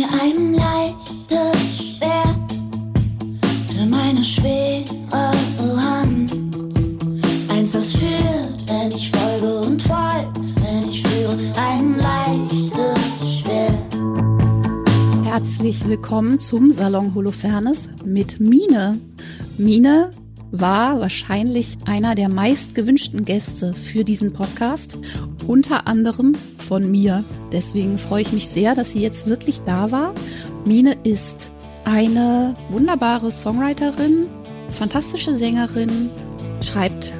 mir ein leichtes Schwert für meine schwere Hand. Eins, das führt, wenn ich folge und fall, wenn ich führe, ein leichtes Schwert. Herzlich willkommen zum Salon Holofernes mit Mine. Mine war wahrscheinlich einer der meist gewünschten Gäste für diesen Podcast, unter anderem von mir. Deswegen freue ich mich sehr, dass sie jetzt wirklich da war. Mine ist eine wunderbare Songwriterin, fantastische Sängerin, schreibt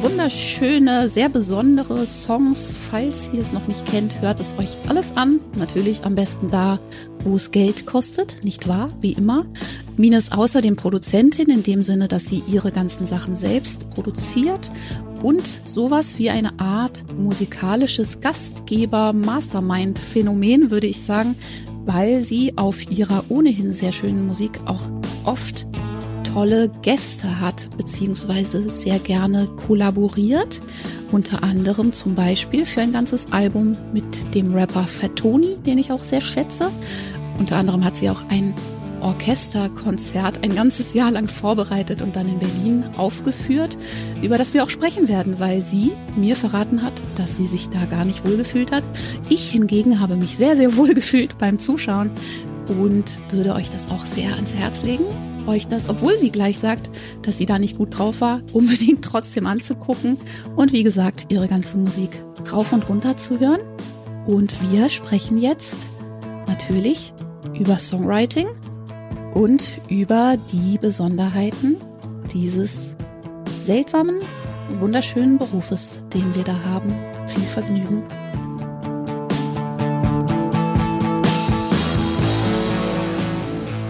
wunderschöne, sehr besondere Songs. Falls ihr es noch nicht kennt, hört es euch alles an. Natürlich am besten da, wo es Geld kostet, nicht wahr? Wie immer. Mina ist außerdem Produzentin in dem Sinne, dass sie ihre ganzen Sachen selbst produziert und sowas wie eine Art musikalisches Gastgeber-Mastermind-Phänomen, würde ich sagen, weil sie auf ihrer ohnehin sehr schönen Musik auch oft tolle Gäste hat, beziehungsweise sehr gerne kollaboriert. Unter anderem zum Beispiel für ein ganzes Album mit dem Rapper Fatoni, den ich auch sehr schätze. Unter anderem hat sie auch ein Orchesterkonzert ein ganzes Jahr lang vorbereitet und dann in Berlin aufgeführt, über das wir auch sprechen werden, weil sie mir verraten hat, dass sie sich da gar nicht wohlgefühlt hat. Ich hingegen habe mich sehr, sehr wohlgefühlt beim Zuschauen und würde euch das auch sehr ans Herz legen euch das, obwohl sie gleich sagt, dass sie da nicht gut drauf war, unbedingt trotzdem anzugucken und wie gesagt, ihre ganze Musik rauf und runter zu hören. Und wir sprechen jetzt natürlich über Songwriting und über die Besonderheiten dieses seltsamen, wunderschönen Berufes, den wir da haben. Viel Vergnügen.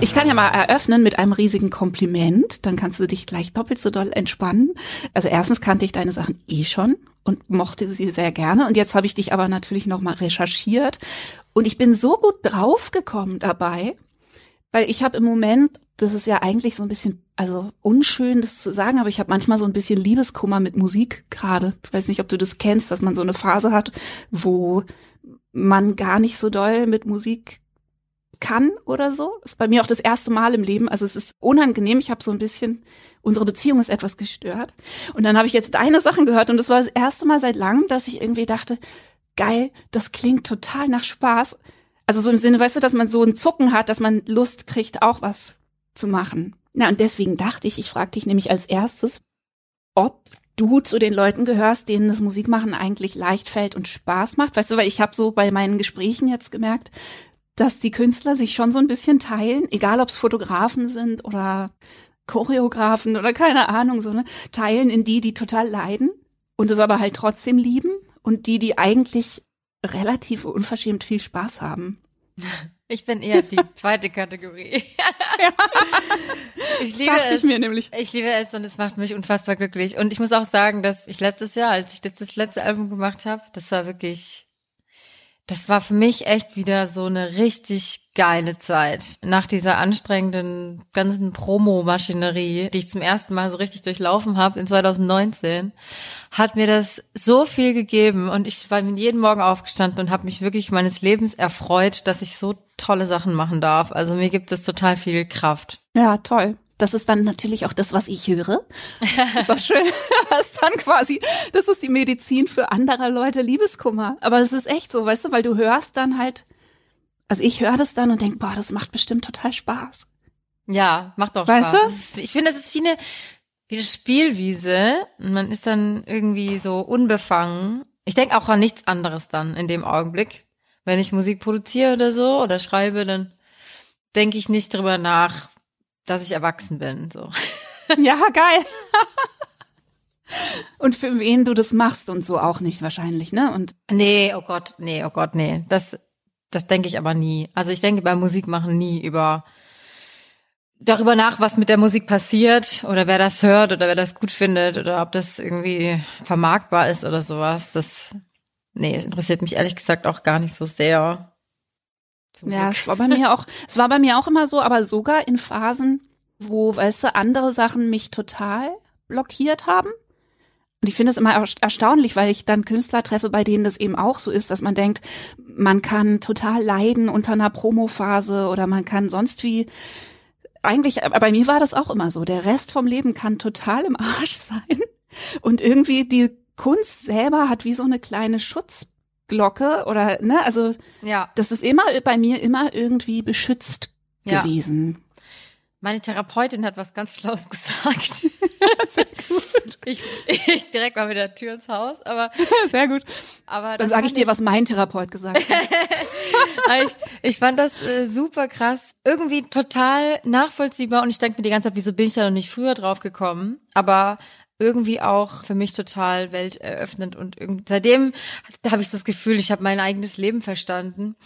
Ich kann ja mal eröffnen mit einem riesigen Kompliment, dann kannst du dich gleich doppelt so doll entspannen. Also erstens kannte ich deine Sachen eh schon und mochte sie sehr gerne und jetzt habe ich dich aber natürlich noch mal recherchiert und ich bin so gut draufgekommen dabei, weil ich habe im Moment, das ist ja eigentlich so ein bisschen also unschön das zu sagen, aber ich habe manchmal so ein bisschen Liebeskummer mit Musik gerade. Ich weiß nicht, ob du das kennst, dass man so eine Phase hat, wo man gar nicht so doll mit Musik kann oder so. Ist bei mir auch das erste Mal im Leben. Also es ist unangenehm. Ich habe so ein bisschen, unsere Beziehung ist etwas gestört. Und dann habe ich jetzt deine Sachen gehört und das war das erste Mal seit langem, dass ich irgendwie dachte, geil, das klingt total nach Spaß. Also so im Sinne, weißt du, dass man so ein Zucken hat, dass man Lust kriegt, auch was zu machen. Na, und deswegen dachte ich, ich frage dich nämlich als erstes, ob du zu den Leuten gehörst, denen das Musikmachen eigentlich leicht fällt und Spaß macht. Weißt du, weil ich habe so bei meinen Gesprächen jetzt gemerkt, dass die Künstler sich schon so ein bisschen teilen, egal ob es Fotografen sind oder Choreografen oder keine Ahnung, so, ne, teilen in die, die total leiden und es aber halt trotzdem lieben und die, die eigentlich relativ unverschämt viel Spaß haben. Ich bin eher die zweite Kategorie. ja. Ich liebe Dachte es. ich mir nämlich. Ich liebe es und es macht mich unfassbar glücklich. Und ich muss auch sagen, dass ich letztes Jahr, als ich das, das letzte Album gemacht habe, das war wirklich das war für mich echt wieder so eine richtig geile Zeit. Nach dieser anstrengenden ganzen Promo-Maschinerie, die ich zum ersten Mal so richtig durchlaufen habe in 2019, hat mir das so viel gegeben und ich war jeden Morgen aufgestanden und habe mich wirklich meines Lebens erfreut, dass ich so tolle Sachen machen darf. Also mir gibt es total viel Kraft. Ja, toll. Das ist dann natürlich auch das, was ich höre. Ist doch schön. Das ist dann quasi, das ist die Medizin für andere Leute Liebeskummer. Aber es ist echt so, weißt du, weil du hörst dann halt, also ich höre das dann und denk, boah, das macht bestimmt total Spaß. Ja, macht doch Weißt Spaß. du? Das Ist, ich finde, das ist wie eine, wie eine Spielwiese. Und man ist dann irgendwie so unbefangen. Ich denke auch an nichts anderes dann in dem Augenblick. Wenn ich Musik produziere oder so oder schreibe, dann denke ich nicht drüber nach, dass ich erwachsen bin. So. Ja, geil. Und für wen du das machst und so auch nicht wahrscheinlich, ne? Und Nee, oh Gott, nee, oh Gott, nee. Das, das denke ich aber nie. Also ich denke beim Musikmachen nie über darüber nach, was mit der Musik passiert oder wer das hört oder wer das gut findet oder ob das irgendwie vermarktbar ist oder sowas. Das, nee, interessiert mich ehrlich gesagt auch gar nicht so sehr. Zum ja, es war bei mir auch, es war bei mir auch immer so, aber sogar in Phasen, wo, weißt du, andere Sachen mich total blockiert haben. Und ich finde es immer ersta- erstaunlich, weil ich dann Künstler treffe, bei denen das eben auch so ist, dass man denkt, man kann total leiden unter einer Promophase oder man kann sonst wie eigentlich, bei mir war das auch immer so. Der Rest vom Leben kann total im Arsch sein. Und irgendwie die Kunst selber hat wie so eine kleine Schutzglocke oder, ne, also, Ja. das ist immer bei mir immer irgendwie beschützt Ja. gewesen. Meine Therapeutin hat was ganz Schlaues gesagt. Ich, ich direkt mal mit der Tür ins Haus, aber, Sehr gut. aber Dann sage ich dir, was mein Therapeut gesagt hat. Ich, ich fand das äh, super krass. Irgendwie total nachvollziehbar und ich denke mir die ganze Zeit, wieso bin ich da noch nicht früher drauf gekommen? Aber irgendwie auch für mich total welteröffnend und irgend, seitdem habe ich das Gefühl, ich habe mein eigenes Leben verstanden.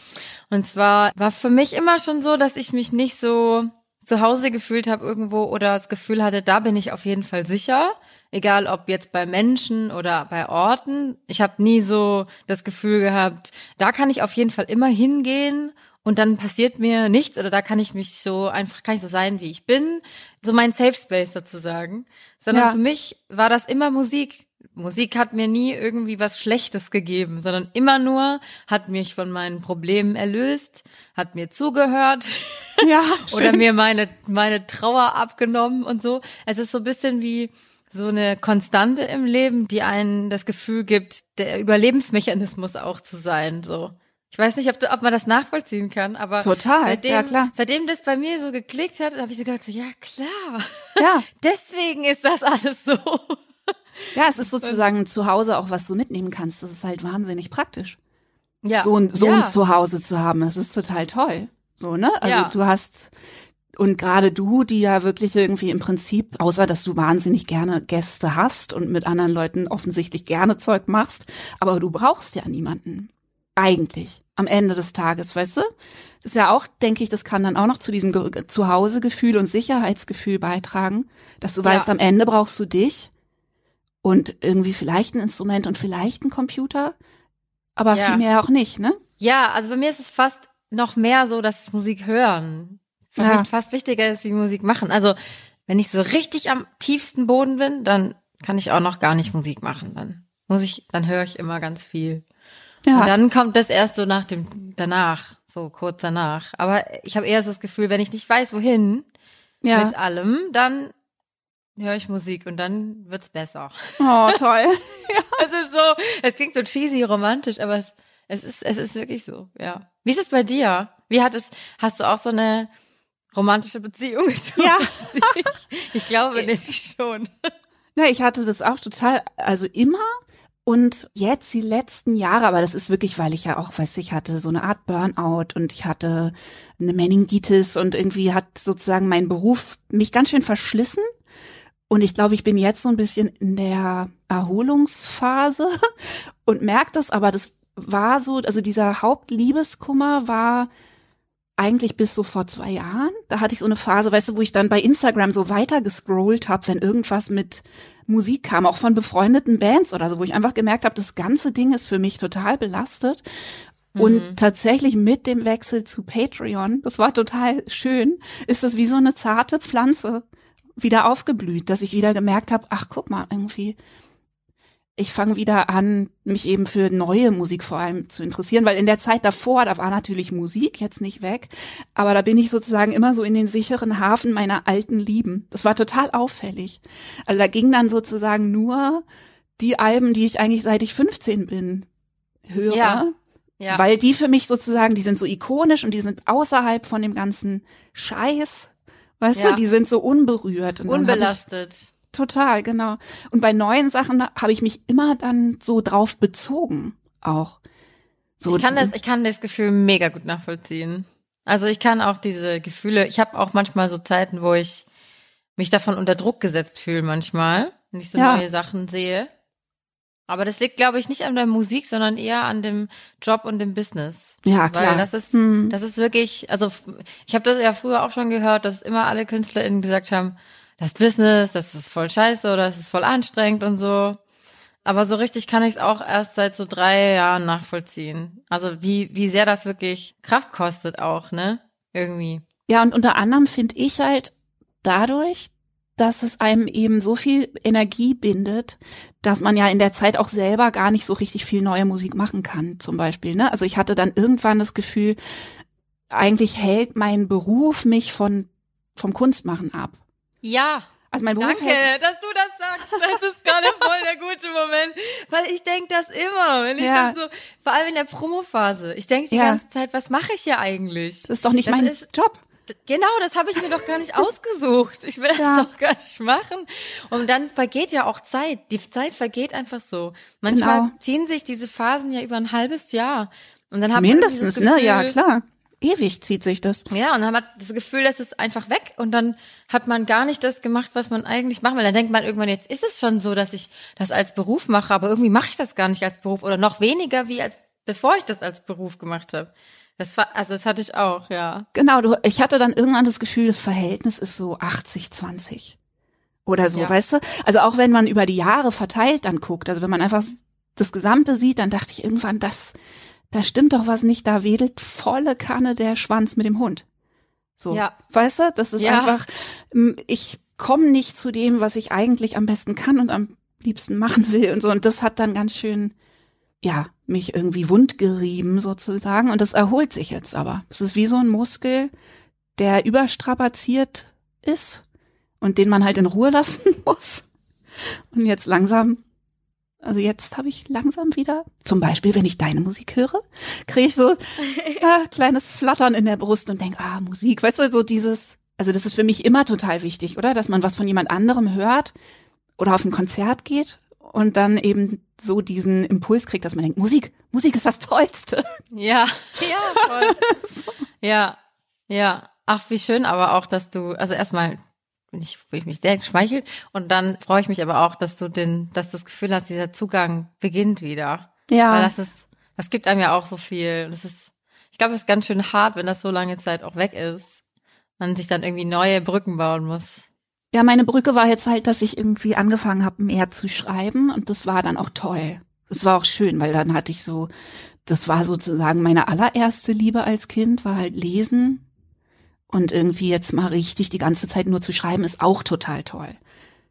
Und zwar war für mich immer schon so, dass ich mich nicht so zu Hause gefühlt habe irgendwo oder das Gefühl hatte, da bin ich auf jeden Fall sicher. Egal ob jetzt bei Menschen oder bei Orten. Ich habe nie so das Gefühl gehabt, da kann ich auf jeden Fall immer hingehen und dann passiert mir nichts oder da kann ich mich so einfach, kann ich so sein, wie ich bin. So mein Safe Space sozusagen. Sondern Ja. für mich war das immer Musik. Musik hat mir nie irgendwie was Schlechtes gegeben, sondern immer nur hat mich von meinen Problemen erlöst, hat mir zugehört Ja, oder mir meine, meine Trauer abgenommen und so. Es ist so ein bisschen wie so eine Konstante im Leben, die einen das Gefühl gibt, der Überlebensmechanismus auch zu sein, so. Ich weiß nicht, ob, du, ob man das nachvollziehen kann, aber Total, seitdem, ja, klar. seitdem das bei mir so geklickt hat, habe ich so gedacht, ja klar, Ja. deswegen ist das alles so. Ja, es ist sozusagen zu Hause auch was du mitnehmen kannst. Das ist halt wahnsinnig praktisch. Ja, so ein, so ja. ein Zuhause zu haben. Das ist total toll. So, ne? Also Ja. du hast, und gerade du, die ja wirklich irgendwie im Prinzip, außer dass du wahnsinnig gerne Gäste hast und mit anderen Leuten offensichtlich gerne Zeug machst, aber du brauchst ja niemanden. Eigentlich. Am Ende des Tages, weißt du? Das ist ja auch, denke ich, das kann dann auch noch zu diesem Ge- Zuhausegefühl und Sicherheitsgefühl beitragen, dass du Ja. weißt, am Ende brauchst du dich und irgendwie vielleicht ein Instrument und vielleicht ein Computer, aber Ja. viel mehr auch nicht, ne? Ja, also bei mir ist es fast noch mehr so, dass Musik hören für Ja. mich fast wichtiger ist wie Musik machen. Also wenn ich so richtig am tiefsten Boden bin, dann kann ich auch noch gar nicht Musik machen. Dann muss ich, dann höre ich immer ganz viel. Ja. Und dann kommt das erst so nach dem danach, so kurz danach. Aber ich habe eher so das Gefühl, wenn ich nicht weiß, wohin Ja. mit allem, dann höre ich Musik und dann wird's besser. Oh, toll. Es ist so, es klingt so cheesy romantisch, aber es, es ist, es ist wirklich so, ja. Wie ist es bei dir? Wie hat es, hast du auch so eine romantische Beziehung zu Ja. Musik? Ich glaube nämlich schon. Ja, ich hatte das auch total, also immer und jetzt die letzten Jahre, aber das ist wirklich, weil ich ja auch, weiß ich, hatte so eine Art Burnout und ich hatte eine Meningitis und irgendwie hat sozusagen mein Beruf mich ganz schön verschlissen. Und ich glaube, ich bin jetzt so ein bisschen in der Erholungsphase und merke das, aber das war so, also dieser Hauptliebeskummer war eigentlich bis so vor zwei Jahren. Da hatte ich so eine Phase, weißt du, wo ich dann bei Instagram so weiter gescrollt habe, wenn irgendwas mit Musik kam, auch von befreundeten Bands oder so, wo ich einfach gemerkt habe, das ganze Ding ist für mich total belastet. Und tatsächlich mit dem Wechsel zu Patreon, das war total schön, ist es wie so eine zarte Pflanze wieder aufgeblüht, dass ich wieder gemerkt habe, ach guck mal, irgendwie, ich fange wieder an, mich eben für neue Musik vor allem zu interessieren, weil in der Zeit davor, da war natürlich Musik jetzt nicht weg, aber da bin ich sozusagen immer so in den sicheren Hafen meiner alten Lieben. Das war total auffällig. Also da ging dann sozusagen nur die Alben, die ich eigentlich seit ich 15 bin, höre. Ja. Ja. Weil die für mich sozusagen, die sind so ikonisch und die sind außerhalb von dem ganzen Scheiß. Weißt Ja. du, die sind so unberührt. Und Unbelastet. Total, genau. Und bei neuen Sachen habe ich mich immer dann so drauf bezogen, auch. So, Ich kann das, ich kann das Gefühl mega gut nachvollziehen. Also ich kann auch diese Gefühle, ich habe auch manchmal so Zeiten, wo ich mich davon unter Druck gesetzt fühle manchmal, wenn ich so Ja. neue Sachen sehe. Aber das liegt, glaube ich, nicht an der Musik, sondern eher an dem Job und dem Business. Ja, klar. Weil das ist, Hm. das ist wirklich, also ich habe das ja früher auch schon gehört, dass immer alle KünstlerInnen gesagt haben, das Business, das ist voll scheiße oder das ist voll anstrengend und so. Aber so richtig kann ich es auch erst seit so drei Jahren nachvollziehen. Also wie, wie sehr das wirklich Kraft kostet auch, ne? Irgendwie. Ja, und unter anderem finde ich halt dadurch, dass es einem eben so viel Energie bindet, dass man ja in der Zeit auch selber gar nicht so richtig viel neue Musik machen kann, zum Beispiel. Ne? Also ich hatte dann irgendwann das Gefühl, eigentlich hält mein Beruf mich von vom Kunstmachen ab. Ja. Also mein Beruf Danke, dass du das sagst. Das ist gerade voll der gute Moment, weil ich denk das immer, wenn ich Ja. dann so, vor allem in der Promophase. Ich denk die Ja. ganze Zeit, was mache ich hier eigentlich? das ist doch nicht Das mein ist- Job. Genau, das habe ich mir doch gar nicht ausgesucht. Ich will das Ja. doch gar nicht machen. Und dann vergeht ja auch Zeit. Die Zeit vergeht einfach so. Manchmal Genau. ziehen sich diese Phasen ja über ein halbes Jahr. Und dann hat man Mindestens, dieses ne? Ja, Gefühl- klar. Ewig zieht sich das. Ja, und dann hat man das Gefühl, das ist einfach weg und dann hat man gar nicht das gemacht, was man eigentlich machen will. Dann denkt man irgendwann, jetzt ist es schon so, dass ich das als Beruf mache, aber irgendwie mache ich das gar nicht als Beruf oder noch weniger wie als bevor ich das als Beruf gemacht habe. Das war, also das hatte ich auch, ja. Genau, du, ich hatte dann irgendwann das Gefühl, das Verhältnis ist so 80, 20. Oder so, Ja. weißt du? Also auch wenn man über die Jahre verteilt dann guckt, also wenn man einfach das Gesamte sieht, dann dachte ich irgendwann, das, da stimmt doch was nicht, da wedelt volle Kanne der Schwanz mit dem Hund. So, Ja. weißt du? Das ist Ja. einfach, ich komme nicht zu dem, was ich eigentlich am besten kann und am liebsten machen will und so. Und das hat dann ganz schön, ja, mich irgendwie wundgerieben sozusagen. Und das erholt sich jetzt aber. Es ist wie so ein Muskel, der überstrapaziert ist und den man halt in Ruhe lassen muss. Und jetzt langsam, also jetzt habe ich langsam wieder, zum Beispiel, wenn ich deine Musik höre, kriege ich so ja, kleines Flattern in der Brust und denk, ah, Musik, weißt du, so dieses, also das ist für mich immer total wichtig, oder? Dass man was von jemand anderem hört oder auf ein Konzert geht und dann eben so diesen Impuls kriegt, dass man denkt, Musik, Musik ist das Tollste. Ja, ja, voll. ja, ja. Ach, wie schön aber auch, dass du, also erstmal bin ich, bin ich mich sehr geschmeichelt und dann freue ich mich aber auch, dass du den, dass du das Gefühl hast, dieser Zugang beginnt wieder. Ja. Weil das ist, das gibt einem ja auch so viel. Das ist, ich glaube, es ist ganz schön hart, wenn das so lange Zeit auch weg ist. Man sich dann irgendwie neue Brücken bauen muss. Ja, meine Brücke war jetzt halt, dass ich irgendwie angefangen habe, mehr zu schreiben und das war dann auch toll. Das war auch schön, weil dann hatte ich so, das war sozusagen meine allererste Liebe als Kind, war halt lesen. Und irgendwie jetzt mal richtig die ganze Zeit nur zu schreiben, ist auch total toll.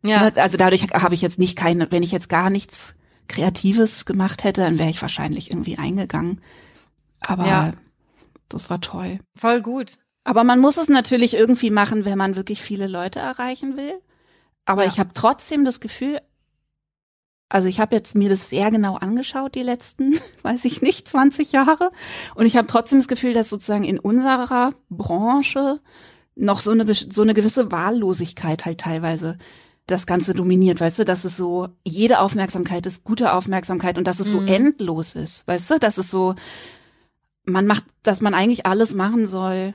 Ja, Ne, Also dadurch habe ich jetzt nicht keine, wenn ich jetzt gar nichts Kreatives gemacht hätte, dann wäre ich wahrscheinlich irgendwie eingegangen. Aber Ja. das war toll. voll gut. Aber man muss es natürlich irgendwie machen, wenn man wirklich viele Leute erreichen will. Aber Ja. ich habe trotzdem das Gefühl, also ich habe jetzt mir das sehr genau angeschaut, die letzten, weiß ich nicht, 20 Jahre. Und ich habe trotzdem das Gefühl, dass sozusagen in unserer Branche noch so eine, so eine gewisse Wahllosigkeit halt teilweise das Ganze dominiert, weißt du, dass es so, jede Aufmerksamkeit ist gute Aufmerksamkeit und dass es so Mhm. endlos ist, weißt du, dass es so, man macht, dass man eigentlich alles machen soll,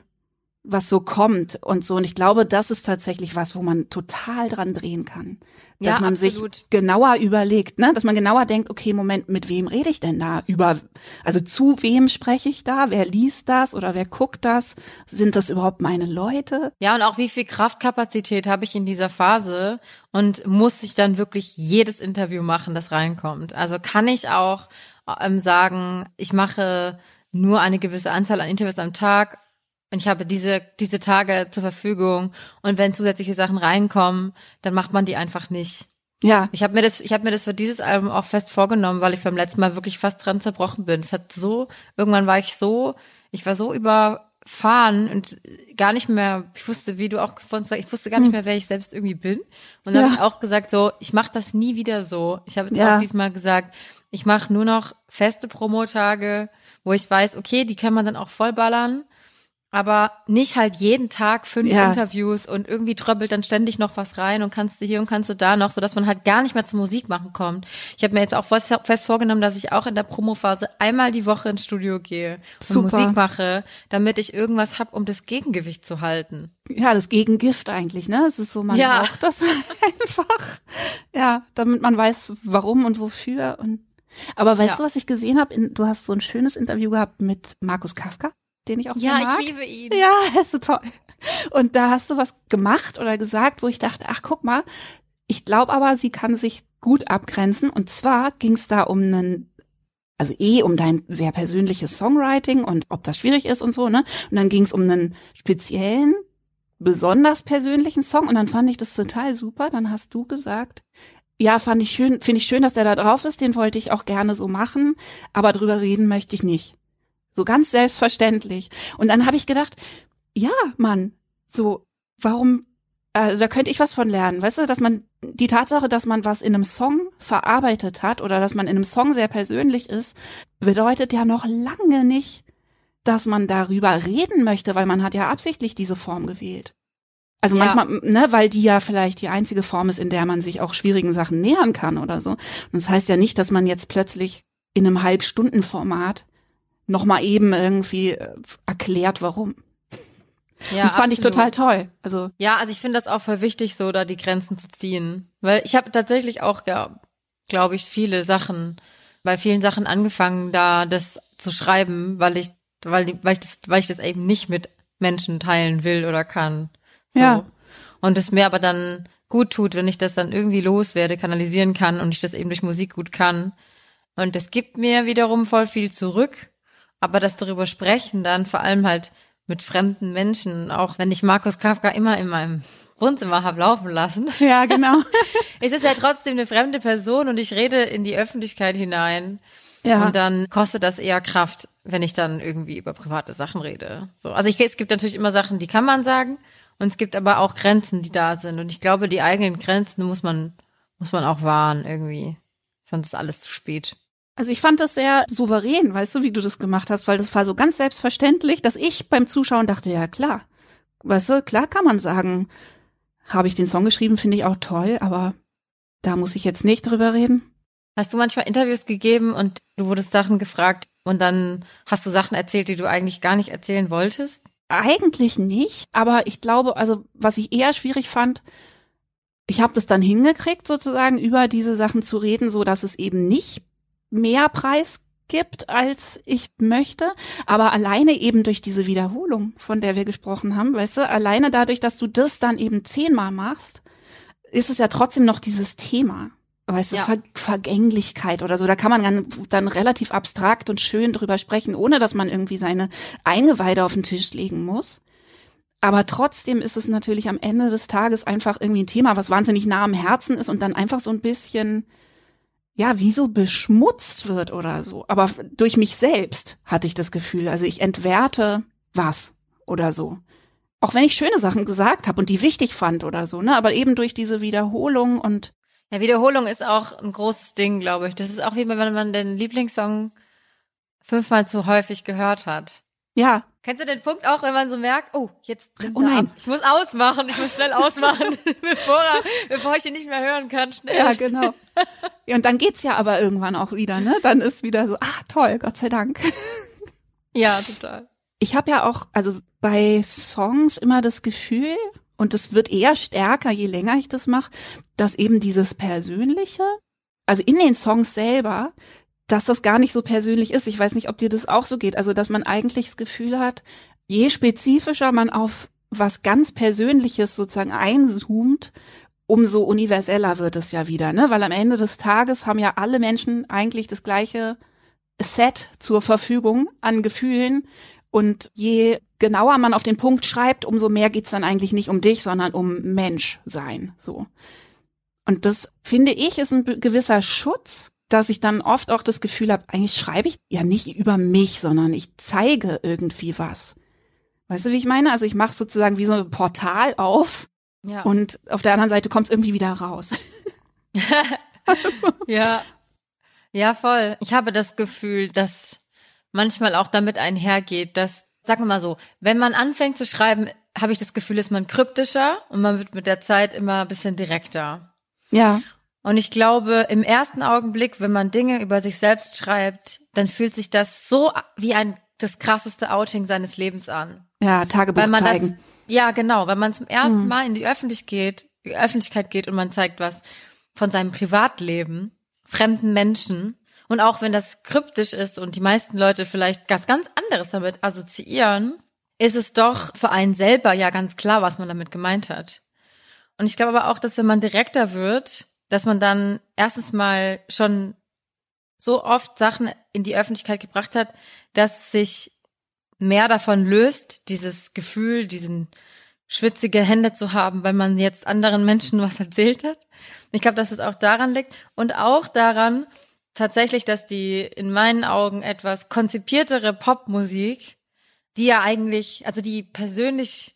was so kommt und so. Und ich glaube, das ist tatsächlich was, wo man total dran drehen kann. Dass Ja, man absolut. sich genauer überlegt, ne? Dass man genauer denkt, okay, Moment, mit wem rede ich denn da? Über, also zu wem spreche ich da? Wer liest das oder wer guckt das? Sind das überhaupt meine Leute? Ja, und auch wie viel Kraftkapazität habe ich in dieser Phase und muss ich dann wirklich jedes Interview machen, das reinkommt? Also kann ich auch ähm, sagen, ich mache nur eine gewisse Anzahl an Interviews am Tag und ich habe diese, diese Tage zur Verfügung und wenn zusätzliche Sachen reinkommen, dann macht man die einfach nicht. Ja, Ich habe mir das, ich habe mir das für dieses Album auch fest vorgenommen, weil ich beim letzten Mal wirklich fast dran zerbrochen bin. Es hat so, irgendwann war ich so, ich war so überfahren und gar nicht mehr, ich wusste, wie du auch von ich wusste gar nicht mehr, wer ich selbst irgendwie bin. Und dann Ja. habe ich auch gesagt, so, ich mache das nie wieder so. Ich habe jetzt Ja. auch diesmal gesagt, ich mache nur noch feste Promotage, wo ich weiß, okay, die kann man dann auch vollballern. Aber nicht halt jeden Tag fünf Ja. Interviews und irgendwie tröppelt dann ständig noch was rein und kannst du hier und kannst du da noch, so dass man halt gar nicht mehr zum Musik machen kommt. Ich habe mir jetzt auch fest, vorgenommen, dass ich auch in der Promophase einmal die Woche ins Studio gehe und Super. Musik mache, damit ich irgendwas hab, um das Gegengewicht zu halten. ja, das Gegengift eigentlich, ne? Es ist so, man Ja. braucht das einfach. Ja, damit man weiß, warum und wofür. Und aber weißt Ja. du, was ich gesehen habe? Du hast so ein schönes Interview gehabt mit Markus Kafka, den ich auch sehr mag. liebe ihn. Ja, ist so toll. Und da hast du was gemacht oder gesagt, wo ich dachte, ach guck mal, ich glaube aber, sie kann sich gut abgrenzen. Und zwar ging es da um einen, also eh um dein sehr persönliches Songwriting und ob das schwierig ist und so, ne? Und dann ging es um einen speziellen besonders persönlichen Song und dann fand ich das total super. Dann hast du gesagt, ja, fand ich schön, finde ich schön, dass der da drauf ist, den wollte ich auch gerne so machen, aber drüber reden möchte ich nicht. So ganz selbstverständlich. Und dann habe ich gedacht, ja, Mann, so, warum, also da könnte ich was von lernen, weißt du, dass man die Tatsache, dass man was in einem Song verarbeitet hat oder dass man in einem Song sehr persönlich ist, bedeutet ja noch lange nicht, dass man darüber reden möchte, weil man hat ja absichtlich diese Form gewählt. Also Ja. manchmal, ne, weil die ja vielleicht die einzige Form ist, in der man sich auch schwierigen Sachen nähern kann oder so. Und das heißt ja nicht, dass man jetzt plötzlich in einem Halbstundenformat noch mal eben irgendwie äh, erklärt, warum. Ja, das fand ich absolut. total toll. Also Ja, also ich finde das auch voll wichtig, so da die Grenzen zu ziehen. Weil ich habe tatsächlich auch, ja, glaube ich, viele Sachen, bei vielen Sachen angefangen, da das zu schreiben, weil ich, weil, weil ich das, weil ich das eben nicht mit Menschen teilen will oder kann. So. Ja. Und es mir aber dann gut tut, wenn ich das dann irgendwie loswerde, kanalisieren kann und ich das eben durch Musik gut kann. Und es gibt mir wiederum voll viel zurück. Aber das darüber sprechen dann vor allem halt mit fremden Menschen, auch wenn ich Markus Kafka immer in meinem Wohnzimmer hab laufen lassen, ja, genau. es ist ja trotzdem eine fremde Person und ich rede in die Öffentlichkeit hinein. Ja. Und dann kostet das eher Kraft, wenn ich dann irgendwie über private Sachen rede. So, also ich, es gibt natürlich immer Sachen, die kann man sagen, und es gibt aber auch Grenzen, die da sind. Und ich glaube, die eigenen Grenzen muss man, muss man auch wahren irgendwie. Sonst ist alles zu spät. Also ich fand das sehr souverän, weißt du, wie du das gemacht hast, weil das war so ganz selbstverständlich, dass ich beim Zuschauen dachte, ja klar, weißt du, klar kann man sagen, habe ich den Song geschrieben, finde ich auch toll, aber da muss ich jetzt nicht drüber reden. Hast du manchmal Interviews gegeben und du wurdest Sachen gefragt und dann hast du Sachen erzählt, die du eigentlich gar nicht erzählen wolltest? Eigentlich nicht, aber ich glaube, also was ich eher schwierig fand, ich habe das dann hingekriegt, sozusagen über diese Sachen zu reden, so dass es eben nicht mehr Preis gibt, als ich möchte, aber alleine eben durch diese Wiederholung, von der wir gesprochen haben, weißt du, alleine dadurch, dass du das dann eben zehnmal machst, ist es ja trotzdem noch dieses Thema. Weißt du, Ja. Ver Vergänglichkeit oder so, da kann man dann, dann relativ abstrakt und schön drüber sprechen, ohne dass man irgendwie seine Eingeweide auf den Tisch legen muss. Aber trotzdem ist es natürlich am Ende des Tages einfach irgendwie ein Thema, was wahnsinnig nah am Herzen ist und dann einfach so ein bisschen, ja, wie so beschmutzt wird oder so. Aber durch mich selbst hatte ich das Gefühl. Also ich entwerte was oder so. Auch wenn ich schöne Sachen gesagt habe und die wichtig fand oder so, ne? Aber eben durch diese Wiederholung und Ja, Wiederholung ist auch ein großes Ding, glaube ich. Das ist auch wie wenn man den Lieblingssong fünfmal zu häufig gehört hat. Ja, Kennst du den Punkt auch, wenn man so merkt, oh, jetzt nimmt Oh nein. ab. Ich muss ausmachen, ich muss schnell ausmachen, bevor, er, bevor ich ihn nicht mehr hören kann, schnell. ja, genau. Ja, und dann geht's ja aber irgendwann auch wieder, ne? Dann ist wieder so, ah, toll, Gott sei Dank. Ja, total. Ich habe ja auch, also bei Songs immer das Gefühl, und es wird eher stärker, je länger ich das mache, dass eben dieses Persönliche, also in den Songs selber, dass das gar nicht so persönlich ist. Ich weiß nicht, ob dir das auch so geht. Also, dass man eigentlich das Gefühl hat, je spezifischer man auf was ganz Persönliches sozusagen einzoomt, umso universeller wird es ja wieder, ne? Weil am Ende des Tages haben ja alle Menschen eigentlich das gleiche Set zur Verfügung an Gefühlen und je genauer man auf den Punkt schreibt, umso mehr geht's dann eigentlich nicht um dich, sondern um Mensch sein, so. Und das finde ich ist ein gewisser Schutz, dass ich dann oft auch das Gefühl habe, eigentlich schreibe ich ja nicht über mich, sondern ich zeige irgendwie was. Weißt du, wie ich meine? Also ich mache sozusagen wie so ein Portal auf Ja. und auf der anderen Seite kommt es irgendwie wieder raus. Ja. Ja, voll. Ich habe das Gefühl, dass manchmal auch damit einhergeht, dass, sagen wir mal so, wenn man anfängt zu schreiben, habe ich das Gefühl, ist man kryptischer und man wird mit der Zeit immer ein bisschen direkter. Ja, Und ich glaube, im ersten Augenblick, wenn man Dinge über sich selbst schreibt, dann fühlt sich das so wie ein das krasseste Outing seines Lebens an. ja, Tagebuch zeigen. das, ja, genau, weil man zum ersten Mal in die Öffentlich geht, die Öffentlichkeit geht und man zeigt was von seinem Privatleben, fremden Menschen. Und auch wenn das kryptisch ist und die meisten Leute vielleicht ganz, ganz anderes damit assoziieren, ist es doch für einen selber ja ganz klar, was man damit gemeint hat. Und ich glaube aber auch, dass wenn man direkter wird, dass man dann erstens mal schon so oft Sachen in die Öffentlichkeit gebracht hat, dass sich mehr davon löst, dieses Gefühl, diesen schwitzige Hände zu haben, weil man jetzt anderen Menschen was erzählt hat. Ich glaube, dass es auch daran liegt und auch daran tatsächlich, dass die in meinen Augen etwas konzipiertere Popmusik, die ja eigentlich, also die persönlich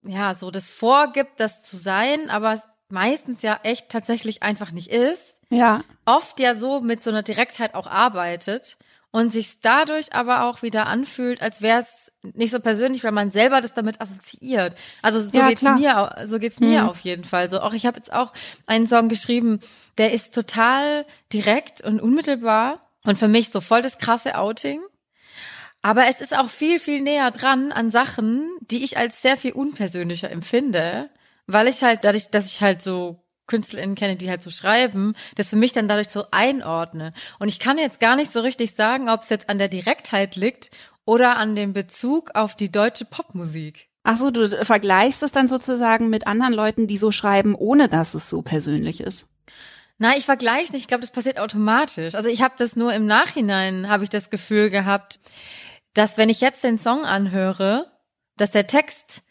ja so das vorgibt, das zu sein, aber meistens ja echt tatsächlich einfach nicht ist. Ja. Oft ja so mit so einer Direktheit auch arbeitet und sich dadurch aber auch wieder anfühlt, als wäre es nicht so persönlich, weil man selber das damit assoziiert. Also so Ja, geht's klar. mir, so geht's mir Mhm. auf jeden Fall. So auch ich habe jetzt auch einen Song geschrieben, der ist total direkt und unmittelbar und für mich so voll das krasse Outing. Aber es ist auch viel, viel näher dran an Sachen, die ich als sehr viel unpersönlicher empfinde, weil ich halt dadurch, dass ich halt so KünstlerInnen kenne, die halt so schreiben, das für mich dann dadurch so einordne. Und ich kann jetzt gar nicht so richtig sagen, ob es jetzt an der Direktheit liegt oder an dem Bezug auf die deutsche Popmusik. Ach so, du vergleichst es dann sozusagen mit anderen Leuten, die so schreiben, ohne dass es so persönlich ist. Nein, ich vergleiche nicht. Ich glaube, das passiert automatisch. Also ich habe das nur im Nachhinein, habe ich das Gefühl gehabt, dass wenn ich jetzt den Song anhöre, dass der Text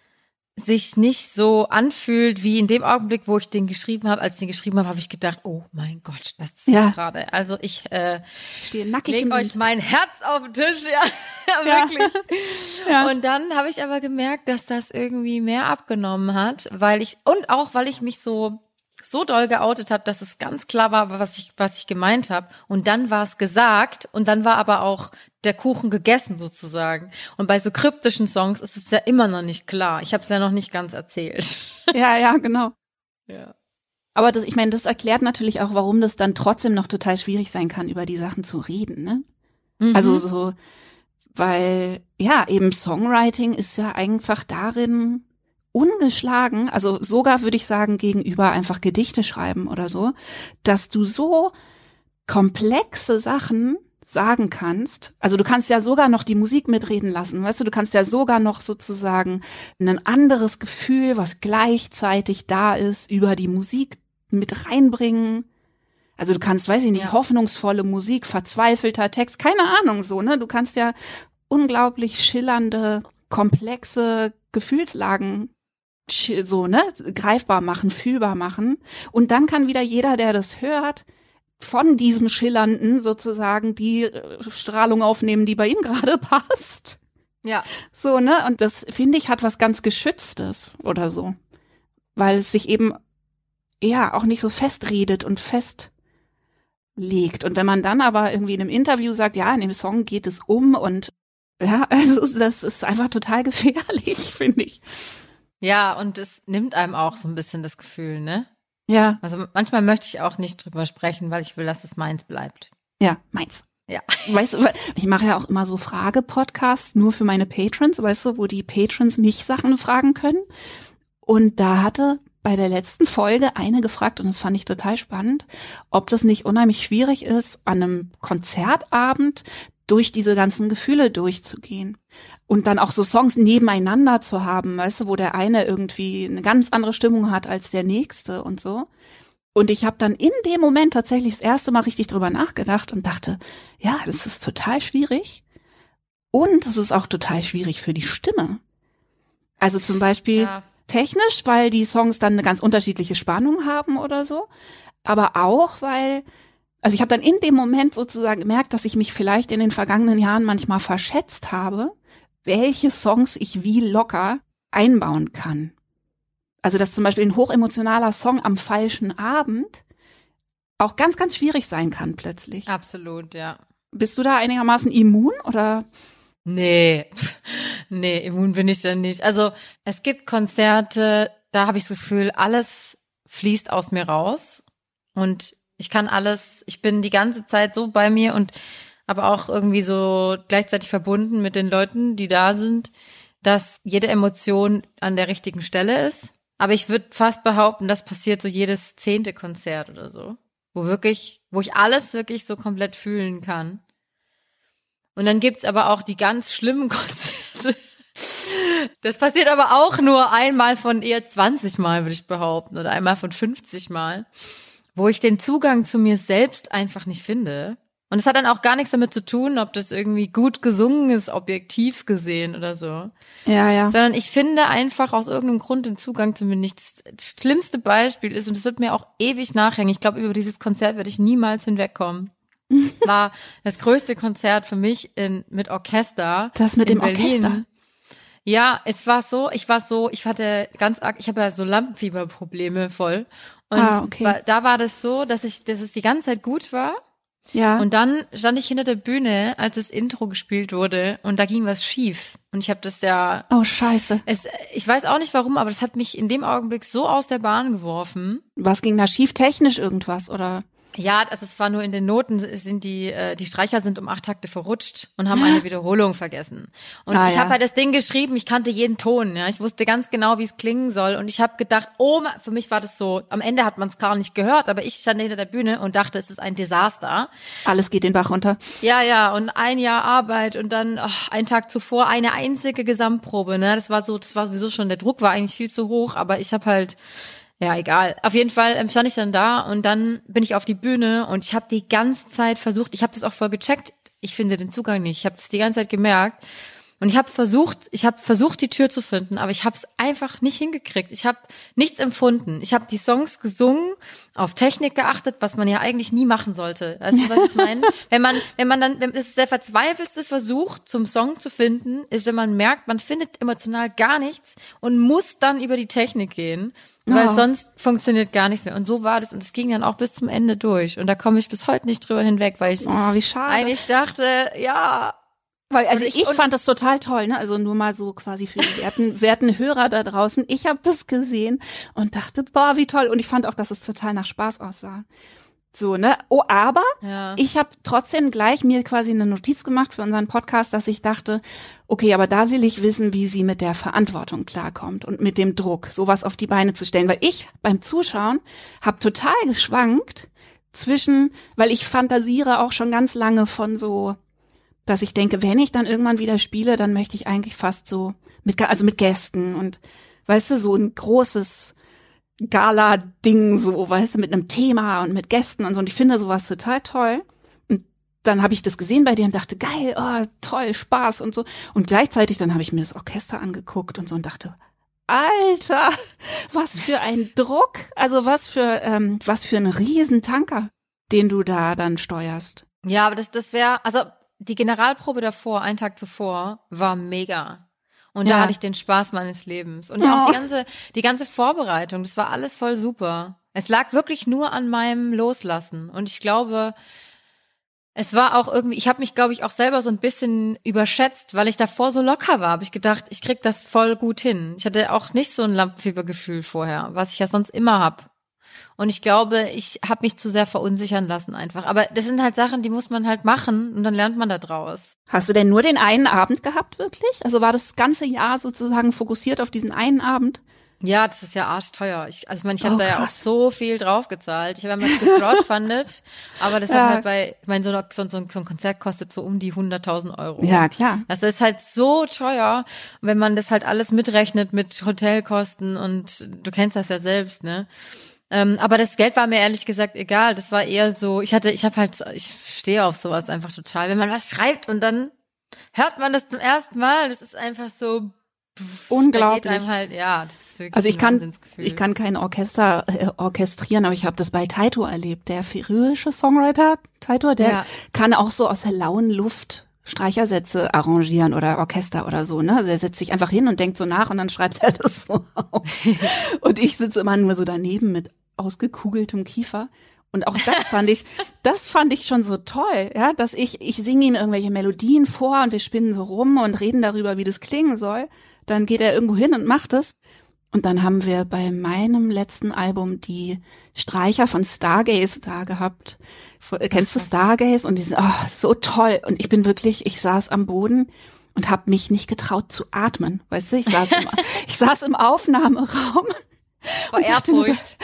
sich nicht so anfühlt wie in dem Augenblick, wo ich den geschrieben habe. Als ich den geschrieben habe, habe ich gedacht, oh mein Gott, das ist Ja. gerade. Also ich äh, Stehe nackig leg euch mein Herz auf den Tisch, ja, ja Ja. wirklich. Ja. Und dann habe ich aber gemerkt, dass das irgendwie mehr abgenommen hat, weil ich und auch weil ich mich so so doll geoutet habe, dass es ganz klar war, was ich was ich gemeint habe. Und dann war es gesagt und dann war aber auch der Kuchen gegessen sozusagen. Und bei so kryptischen Songs ist es ja immer noch nicht klar. Ich habe es ja noch nicht ganz erzählt. Ja, ja, genau. Ja. Aber das, ich meine, das erklärt natürlich auch, warum das dann trotzdem noch total schwierig sein kann, über die Sachen zu reden, ne? Mhm. Also so, weil, ja, eben Songwriting ist ja einfach darin ungeschlagen, also sogar würde ich sagen, gegenüber einfach Gedichte schreiben oder so, dass du so komplexe Sachen sagen kannst. Also du kannst ja sogar noch die Musik mitreden lassen, weißt du, du kannst ja sogar noch sozusagen ein anderes Gefühl, was gleichzeitig da ist, über die Musik mit reinbringen. Also du kannst, weiß ich nicht, Ja. hoffnungsvolle Musik, verzweifelter Text, keine Ahnung so, ne? Du kannst ja unglaublich schillernde, komplexe Gefühlslagen so, ne, greifbar machen, fühlbar machen. Und dann kann wieder jeder, der das hört, von diesem Schillernden sozusagen die äh, Strahlung aufnehmen, die bei ihm gerade passt. ja. So, ne? Und das, finde ich, hat was ganz Geschütztes oder so. Weil es sich eben, ja, auch nicht so festredet und festlegt. Und wenn man dann aber irgendwie in einem Interview sagt, ja, in dem Song geht es um und ja, also das ist einfach total gefährlich, finde ich. Ja, und es nimmt einem auch so ein bisschen das Gefühl, ne? Ja, Also manchmal möchte ich auch nicht drüber sprechen, weil ich will, dass es meins bleibt. ja, meins. Ja. Weißt du, ich mache ja auch immer so Frage-Podcasts nur für meine Patrons, weißt du, wo die Patrons mich Sachen fragen können. Und da hatte bei der letzten Folge eine gefragt, und das fand ich total spannend, ob das nicht unheimlich schwierig ist, an einem Konzertabend durch diese ganzen Gefühle durchzugehen. Und dann auch so Songs nebeneinander zu haben, weißt du, wo der eine irgendwie eine ganz andere Stimmung hat als der nächste und so. Und ich habe dann in dem Moment tatsächlich das erste Mal richtig drüber nachgedacht und dachte, ja, das ist total schwierig. Und das ist auch total schwierig für die Stimme. Also zum Beispiel Ja. technisch, weil die Songs dann eine ganz unterschiedliche Spannung haben oder so. Aber auch, weil, also ich habe dann in dem Moment sozusagen gemerkt, dass ich mich vielleicht in den vergangenen Jahren manchmal verschätzt habe, welche Songs ich wie locker einbauen kann. Also dass zum Beispiel ein hochemotionaler Song am falschen Abend auch ganz, ganz schwierig sein kann plötzlich. Absolut, ja. Bist du da einigermaßen immun oder? Nee, nee, immun bin ich dann nicht. Also es gibt Konzerte, da habe ich das Gefühl, alles fließt aus mir raus und ich kann alles, ich bin die ganze Zeit so bei mir und aber auch irgendwie so gleichzeitig verbunden mit den Leuten, die da sind, dass jede Emotion an der richtigen Stelle ist. Aber ich würde fast behaupten, das passiert so jedes zehnte Konzert oder so, wo wirklich, wo ich alles wirklich so komplett fühlen kann. Und dann gibt's aber auch die ganz schlimmen Konzerte. Das passiert aber auch nur einmal von eher 20 Mal, würde ich behaupten, oder einmal von 50 Mal, wo ich den Zugang zu mir selbst einfach nicht finde. Und es hat dann auch gar nichts damit zu tun, ob das irgendwie gut gesungen ist, objektiv gesehen oder so. Ja, ja. Sondern ich finde einfach aus irgendeinem Grund den Zugang zu mir nicht. Das schlimmste Beispiel ist, und es wird mir auch ewig nachhängen, ich glaube, über dieses Konzert werde ich niemals hinwegkommen. War das größte Konzert für mich in, mit Orchester. Das mit in dem Berlin. Orchester. Ja, es war so, ich war so, ich hatte ganz arg, ich habe ja so Lampenfieberprobleme voll. Und Ah, okay. war, da war das so, dass ich, dass es die ganze Zeit gut war. Ja. Und dann stand ich hinter der Bühne, als das Intro gespielt wurde und da ging was schief. Und ich habe das ja, oh, scheiße. es, ich weiß auch nicht warum, aber das hat mich in dem Augenblick so aus der Bahn geworfen. Was ging da schief? Technisch irgendwas, oder? Ja, also es war nur in den Noten sind die äh, die Streicher sind um acht Takte verrutscht und haben eine Wiederholung vergessen. Und Ah, ich ja. habe halt das Ding geschrieben, ich kannte jeden Ton, ja, ich wusste ganz genau, wie es klingen soll und ich habe gedacht, oh, für mich war das so, am Ende hat man es gar nicht gehört, aber ich stand hinter der Bühne und dachte, es ist ein Desaster. Alles geht den Bach runter. Ja, ja, und ein Jahr Arbeit und dann ach, einen Tag zuvor eine einzige Gesamtprobe, ne? Das war so, das war sowieso schon, der Druck war eigentlich viel zu hoch, aber ich habe halt, ja, egal. Auf jeden Fall ähm, stand ich dann da und dann bin ich auf die Bühne und ich habe die ganze Zeit versucht, ich habe das auch voll gecheckt, ich finde den Zugang nicht, ich habe das die ganze Zeit gemerkt. Und ich habe versucht, ich habe versucht, die Tür zu finden, aber ich habe es einfach nicht hingekriegt. Ich habe nichts empfunden. Ich habe die Songs gesungen, auf Technik geachtet, was man ja eigentlich nie machen sollte. Weißt du, was ich meine? wenn man, wenn man dann, wenn es ist der verzweifelste Versuch, zum Song zu finden, ist, wenn man merkt, man findet emotional gar nichts und muss dann über die Technik gehen, weil Ja. sonst funktioniert gar nichts mehr. Und so war das und es ging dann auch bis zum Ende durch. Und da komme ich bis heute nicht drüber hinweg, weil ich Oh, wie schade. eigentlich dachte, ja, Weil, also ich, ich- fand das total toll, ne? Also nur mal so quasi für die werten, werten Hörer da draußen. Ich habe das gesehen und dachte, boah, wie toll. Und ich fand auch, dass es total nach Spaß aussah. So, ne? Oh, aber Ja. ich habe trotzdem gleich mir quasi eine Notiz gemacht für unseren Podcast, dass ich dachte, okay, aber da will ich wissen, wie sie mit der Verantwortung klarkommt und mit dem Druck, sowas auf die Beine zu stellen. Weil ich beim Zuschauen habe total geschwankt zwischen, weil ich fantasiere auch schon ganz lange von so, dass ich denke, wenn ich dann irgendwann wieder spiele, dann möchte ich eigentlich fast so mit, also mit Gästen und weißt du, so ein großes Gala-Ding, so, weißt du, mit einem Thema und mit Gästen und so. Und ich finde sowas total toll. Und dann habe ich das gesehen bei dir und dachte, geil, oh, toll, Spaß und so. Und gleichzeitig dann habe ich mir das Orchester angeguckt und so und dachte, Alter, was für ein Druck, also was für, ähm, was für ein Riesentanker, den du da dann steuerst. Ja, aber das, das wäre, also die Generalprobe davor, einen Tag zuvor, war mega. Und Ja. da hatte ich den Spaß meines Lebens. Und ja, auch die ganze, die ganze Vorbereitung, das war alles voll super. Es lag wirklich nur an meinem Loslassen. Und ich glaube, es war auch irgendwie, ich habe mich, glaube ich, auch selber so ein bisschen überschätzt, weil ich davor so locker war. Habe ich gedacht, ich krieg das voll gut hin. Ich hatte auch nicht so ein Lampenfiebergefühl vorher, was ich ja sonst immer hab. Und ich glaube, ich habe mich zu sehr verunsichern lassen einfach. Aber das sind halt Sachen, die muss man halt machen und dann lernt man da draus. Hast du denn nur den einen Abend gehabt, wirklich? Also war das ganze Jahr sozusagen fokussiert auf diesen einen Abend? Ja, das ist ja arschteuer. Ich, also ich meine, ich habe Oh, da ja auch so viel draufgezahlt. Ich habe einmal gecrowdfundet, aber das Ja. hat halt bei, ich meine, so, ein- so, so ein Konzert kostet so um die 100.000 Euro. Ja, klar. Das ist halt so teuer, wenn man das halt alles mitrechnet mit Hotelkosten und du kennst das ja selbst, ne? Ähm, aber das Geld war mir ehrlich gesagt egal. Das war eher so, ich hatte, ich habe halt, ich stehe auf sowas einfach total. Wenn man was schreibt und dann hört man das zum ersten Mal, das ist einfach so, geht Unglaublich. einem halt, ja, das ist wirklich Also ich kann, ich kann kein Orchester äh, orchestrieren, aber ich habe das bei Taito erlebt. Der färöische Songwriter Taito, der Ja. kann auch so aus der lauen Luft Streichersätze arrangieren oder Orchester oder so, ne? Also er setzt sich einfach hin und denkt so nach und dann schreibt er das so auf. und ich sitze immer nur so daneben mit ausgekugeltem Kiefer. Und auch das fand ich, das fand ich schon so toll, ja, dass ich, ich singe ihm irgendwelche Melodien vor und wir spinnen so rum und reden darüber, wie das klingen soll. Dann geht er irgendwo hin und macht es. Und dann haben wir bei meinem letzten Album die Streicher von Stargaze da gehabt. Äh, Kennst du Stargaze? Und die sind oh, so toll. Und ich bin wirklich, ich saß am Boden und habe mich nicht getraut zu atmen. Weißt du, ich saß im, ich saß im Aufnahmeraum. Vor Ehrfurcht.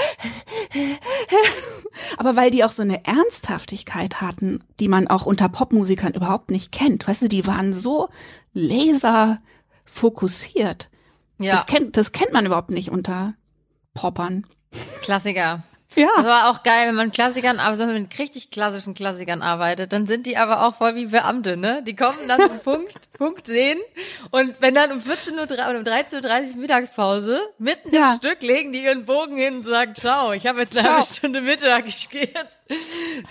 Aber weil die auch so eine Ernsthaftigkeit hatten, die man auch unter Popmusikern überhaupt nicht kennt. Weißt du, die waren so laser fokussiert. Ja, Das kennt, das kennt man überhaupt nicht unter Poppern. Klassiker. Ja. Das war auch geil, wenn man Klassikern, aber wenn man mit richtig klassischen Klassikern arbeitet, dann sind die aber auch voll wie Beamte, ne? Die kommen dann um Punkt, Punkt sehen und wenn dann um 14 Uhr oder um 13.30 Uhr Mittagspause, mitten Ja. im Stück legen die ihren Bogen hin und sagen, ciao, ich habe jetzt eine Ciao. halbe Stunde Mittag, ich gehe jetzt.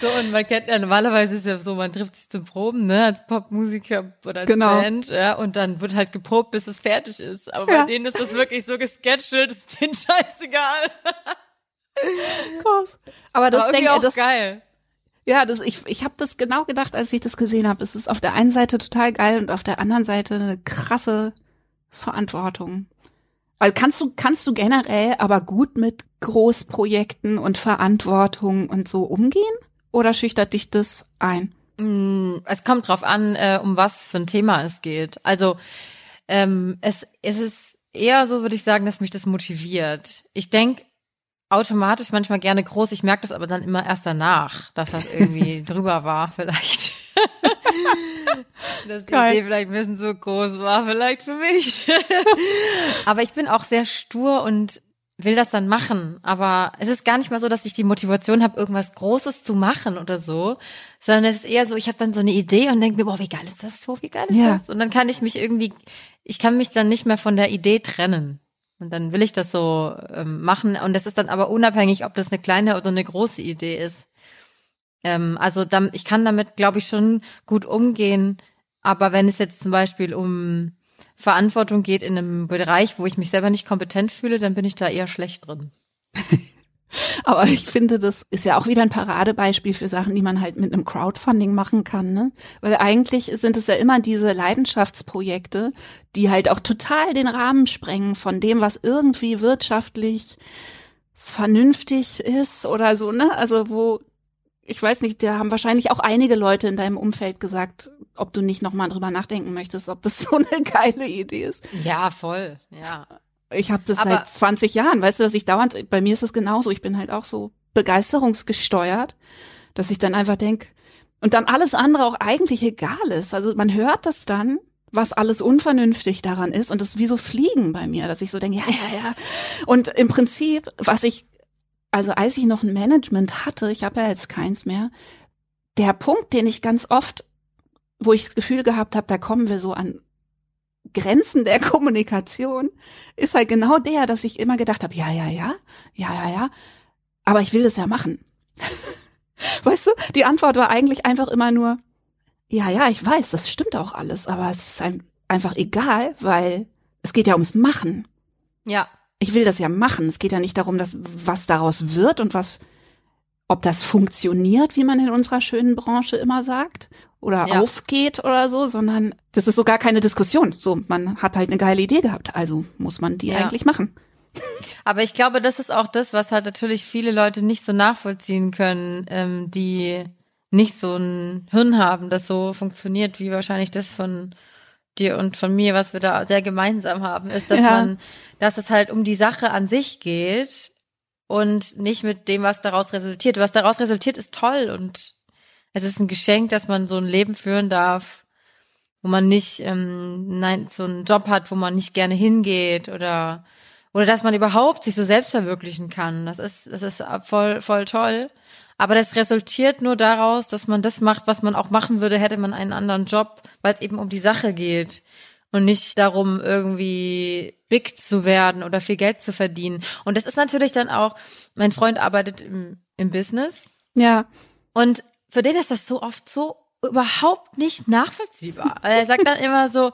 So, und man kennt ja, normalerweise ist ja so, man trifft sich zum Proben, ne, als Popmusiker oder als Genau. Band, ja, und dann wird halt geprobt, bis es fertig ist. Aber Ja. bei denen ist das wirklich so gesketchelt, ist denen scheißegal. Krass. Aber das denke auch das, geil. ja, das, ich, ich habe das genau gedacht, als ich das gesehen habe. Es ist auf der einen Seite total geil und auf der anderen Seite eine krasse Verantwortung. Also kannst du, kannst du generell aber gut mit Großprojekten und Verantwortung und so umgehen? Oder schüchtert dich das ein? Mm, Es kommt drauf an, äh, um was für ein Thema es geht. Also ähm, es, es ist eher so, würde ich sagen, dass mich das motiviert. Ich denk automatisch manchmal gerne groß. Ich merke das aber dann immer erst danach, dass das irgendwie drüber war, vielleicht. dass die Geil. Idee vielleicht ein bisschen so groß war, vielleicht für mich. aber ich bin auch sehr stur und will das dann machen. Aber es ist gar nicht mal so, dass ich die Motivation habe, irgendwas Großes zu machen oder so, sondern es ist eher so, ich habe dann so eine Idee und denke mir, boah, wie geil ist das so, wie geil ist Ja. das? Und dann kann ich mich irgendwie, ich kann mich dann nicht mehr von der Idee trennen. Und dann will ich das so ähm, machen. Und das ist dann aber unabhängig, ob das eine kleine oder eine große Idee ist. Ähm, also dann, ich kann damit, glaube ich, schon gut umgehen. Aber wenn es jetzt zum Beispiel um Verantwortung geht in einem Bereich, wo ich mich selber nicht kompetent fühle, dann bin ich da eher schlecht drin. Aber ich finde, das ist ja auch wieder ein Paradebeispiel für Sachen, die man halt mit einem Crowdfunding machen kann, ne? Weil eigentlich sind es ja immer diese Leidenschaftsprojekte, die halt auch total den Rahmen sprengen von dem, was irgendwie wirtschaftlich vernünftig ist oder so, ne? Also wo, ich weiß nicht, da haben wahrscheinlich auch einige Leute in deinem Umfeld gesagt, ob du nicht nochmal drüber nachdenken möchtest, ob das so eine geile Idee ist. Ja, voll. Ja. Ich habe das Aber- seit 20 Jahren, weißt du, dass ich dauernd, bei mir ist es genauso, ich bin halt auch so begeisterungsgesteuert, dass ich dann einfach denk und dann alles andere auch eigentlich egal ist. Also man hört das dann, was alles unvernünftig daran ist und das ist wie so Fliegen bei mir, dass ich so denke, ja, ja, ja. Und im Prinzip, was ich, also als ich noch ein Management hatte, ich habe ja jetzt keins mehr, der Punkt, den ich ganz oft, wo ich das Gefühl gehabt habe, da kommen wir so an Grenzen der Kommunikation ist halt genau der, dass ich immer gedacht habe, ja, ja, ja, ja, ja, ja, aber ich will das ja machen. weißt du, die Antwort war eigentlich einfach immer nur, ja, ja, ich weiß, das stimmt auch alles, aber es ist ein, einfach egal, weil es geht ja ums Machen. Ja. Ich will das ja machen. Es geht ja nicht darum, dass was daraus wird und was, ob das funktioniert, wie man in unserer schönen Branche immer sagt, oder Ja. aufgeht oder so, sondern das ist so gar keine Diskussion. So, man hat halt eine geile Idee gehabt, also muss man die Ja. eigentlich machen. Aber ich glaube, das ist auch das, was halt natürlich viele Leute nicht so nachvollziehen können, ähm, die nicht so ein Hirn haben, das so funktioniert, wie wahrscheinlich das von dir und von mir, was wir da sehr gemeinsam haben, ist, dass Ja. man, dass es halt um die Sache an sich geht und nicht mit dem, was daraus resultiert. Was daraus resultiert, ist toll und es ist ein Geschenk, dass man so ein Leben führen darf, wo man nicht ähm, nein, so einen Job hat, wo man nicht gerne hingeht oder oder dass man überhaupt sich so selbst verwirklichen kann. Das ist das ist voll voll toll. Aber das resultiert nur daraus, dass man das macht, was man auch machen würde, hätte man einen anderen Job, weil es eben um die Sache geht und nicht darum, irgendwie big zu werden oder viel Geld zu verdienen. Und das ist natürlich dann auch, mein Freund arbeitet im, im Business Ja, und für den ist das so oft so überhaupt nicht nachvollziehbar. Er sagt dann immer so,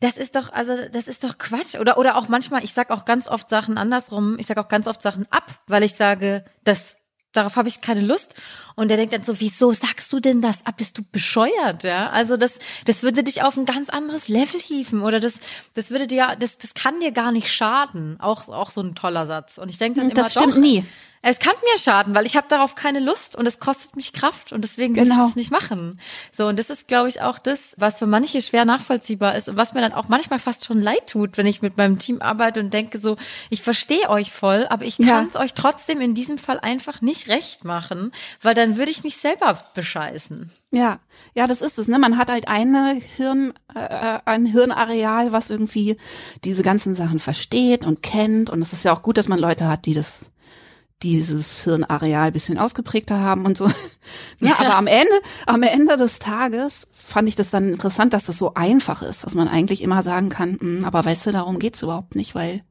das ist doch, also das ist doch Quatsch. Oder, oder auch manchmal, ich sag auch ganz oft Sachen andersrum, ich sag auch ganz oft Sachen ab, weil ich sage, das, darauf habe ich keine Lust. Und er denkt dann so, wieso sagst du denn das ab? Bist du bescheuert, ja? Also das, das würde dich auf ein ganz anderes Level hieven. Oder das, das würde dir, das, das kann dir gar nicht schaden. Auch, auch so ein toller Satz. Und ich denke dann immer, das stimmt doch, nie. Es kann mir schaden, weil ich habe darauf keine Lust und es kostet mich Kraft und deswegen will ich Genau. das nicht machen. So und das ist, glaube ich, auch das, was für manche schwer nachvollziehbar ist und was mir dann auch manchmal fast schon leid tut, wenn ich mit meinem Team arbeite und denke so, ich verstehe euch voll, aber ich Ja. kann es euch trotzdem in diesem Fall einfach nicht recht machen, weil dann würde ich mich selber bescheißen. Ja, ja, das ist es. Ne? Man hat halt eine Hirn, äh, ein Hirnareal, was irgendwie diese ganzen Sachen versteht und kennt. Und es ist ja auch gut, dass man Leute hat, die das, dieses Hirnareal bisschen ausgeprägter haben und so. ja, aber am Ende, am Ende des Tages fand ich das dann interessant, dass das so einfach ist, dass man eigentlich immer sagen kann, mh, aber weißt du, darum geht's überhaupt nicht, weil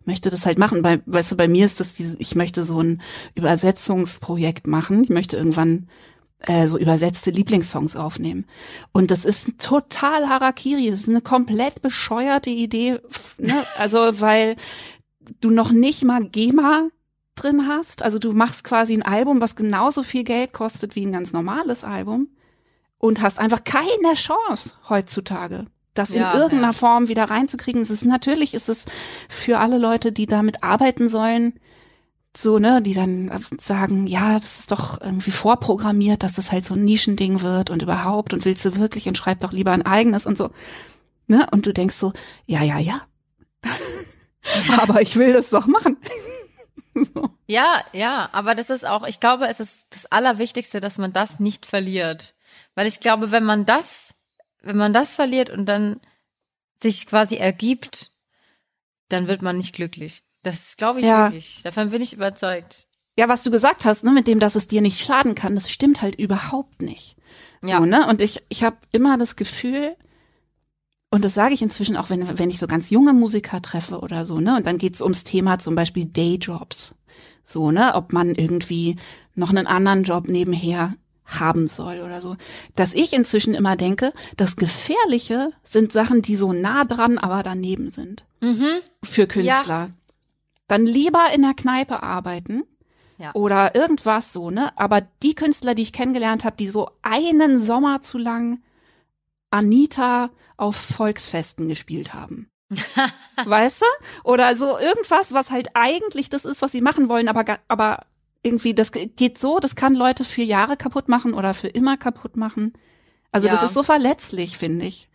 ich möchte das halt machen. Bei, weißt du, bei mir ist das diese, ich möchte so ein Übersetzungsprojekt machen. Ich möchte irgendwann äh, so übersetzte Lieblingssongs aufnehmen. Und das ist total Harakiri, das ist eine komplett bescheuerte Idee, ne? Also, weil du noch nicht mal GEMA drin hast. Also du machst quasi ein Album, was genauso viel Geld kostet wie ein ganz normales Album und hast einfach keine Chance heutzutage, das in Ja, irgendeiner ja. Form wieder reinzukriegen. Es ist natürlich ist es für alle Leute, die damit arbeiten sollen, so, ne, die dann sagen, ja, das ist doch irgendwie vorprogrammiert, dass das halt so ein Nischending wird und überhaupt und willst du wirklich und schreib doch lieber ein eigenes und so. Ne? Und du denkst so, ja, ja, ja. Aber ich will das doch machen. so. Ja, ja, aber das ist auch, ich glaube, es ist das Allerwichtigste, dass man das nicht verliert. Weil ich glaube, wenn man das, wenn man das verliert und dann sich quasi ergibt, dann wird man nicht glücklich. Das glaube ich Ja. wirklich. Davon bin ich überzeugt. Ja, was du gesagt hast, ne, mit dem, dass es dir nicht schaden kann, das stimmt halt überhaupt nicht. Ja. So, ne? Und ich, ich habe immer das Gefühl, und das sage ich inzwischen auch, wenn, wenn ich so ganz junge Musiker treffe oder so, ne? Und dann geht's ums Thema zum Beispiel Dayjobs. So, ne? Ob man irgendwie noch einen anderen Job nebenher haben soll oder so. Dass ich inzwischen immer denke, das Gefährliche sind Sachen, die so nah dran, aber daneben sind. Für Künstler. Dann lieber in der Kneipe arbeiten Ja. oder irgendwas so, ne? Aber die Künstler, die ich kennengelernt habe, die so einen Sommer zu lang Anita auf Volksfesten gespielt haben. weißt du? Oder so irgendwas, was halt eigentlich das ist, was sie machen wollen, aber, aber irgendwie, das ge- geht so, das kann Leute für Jahre kaputt machen oder für immer kaputt machen. Also das Ja. ist so verletzlich, finde ich.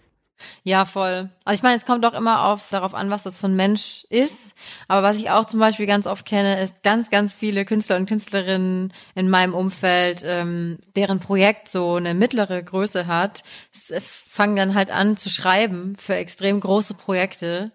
Ja, voll. Also ich meine, es kommt auch immer auf darauf an, was das für ein Mensch ist. Aber was ich auch zum Beispiel ganz oft kenne, ist ganz, ganz viele Künstler und Künstlerinnen in meinem Umfeld, ähm, deren Projekt so eine mittlere Größe hat, äh, fangen dann halt an zu schreiben für extrem große Projekte,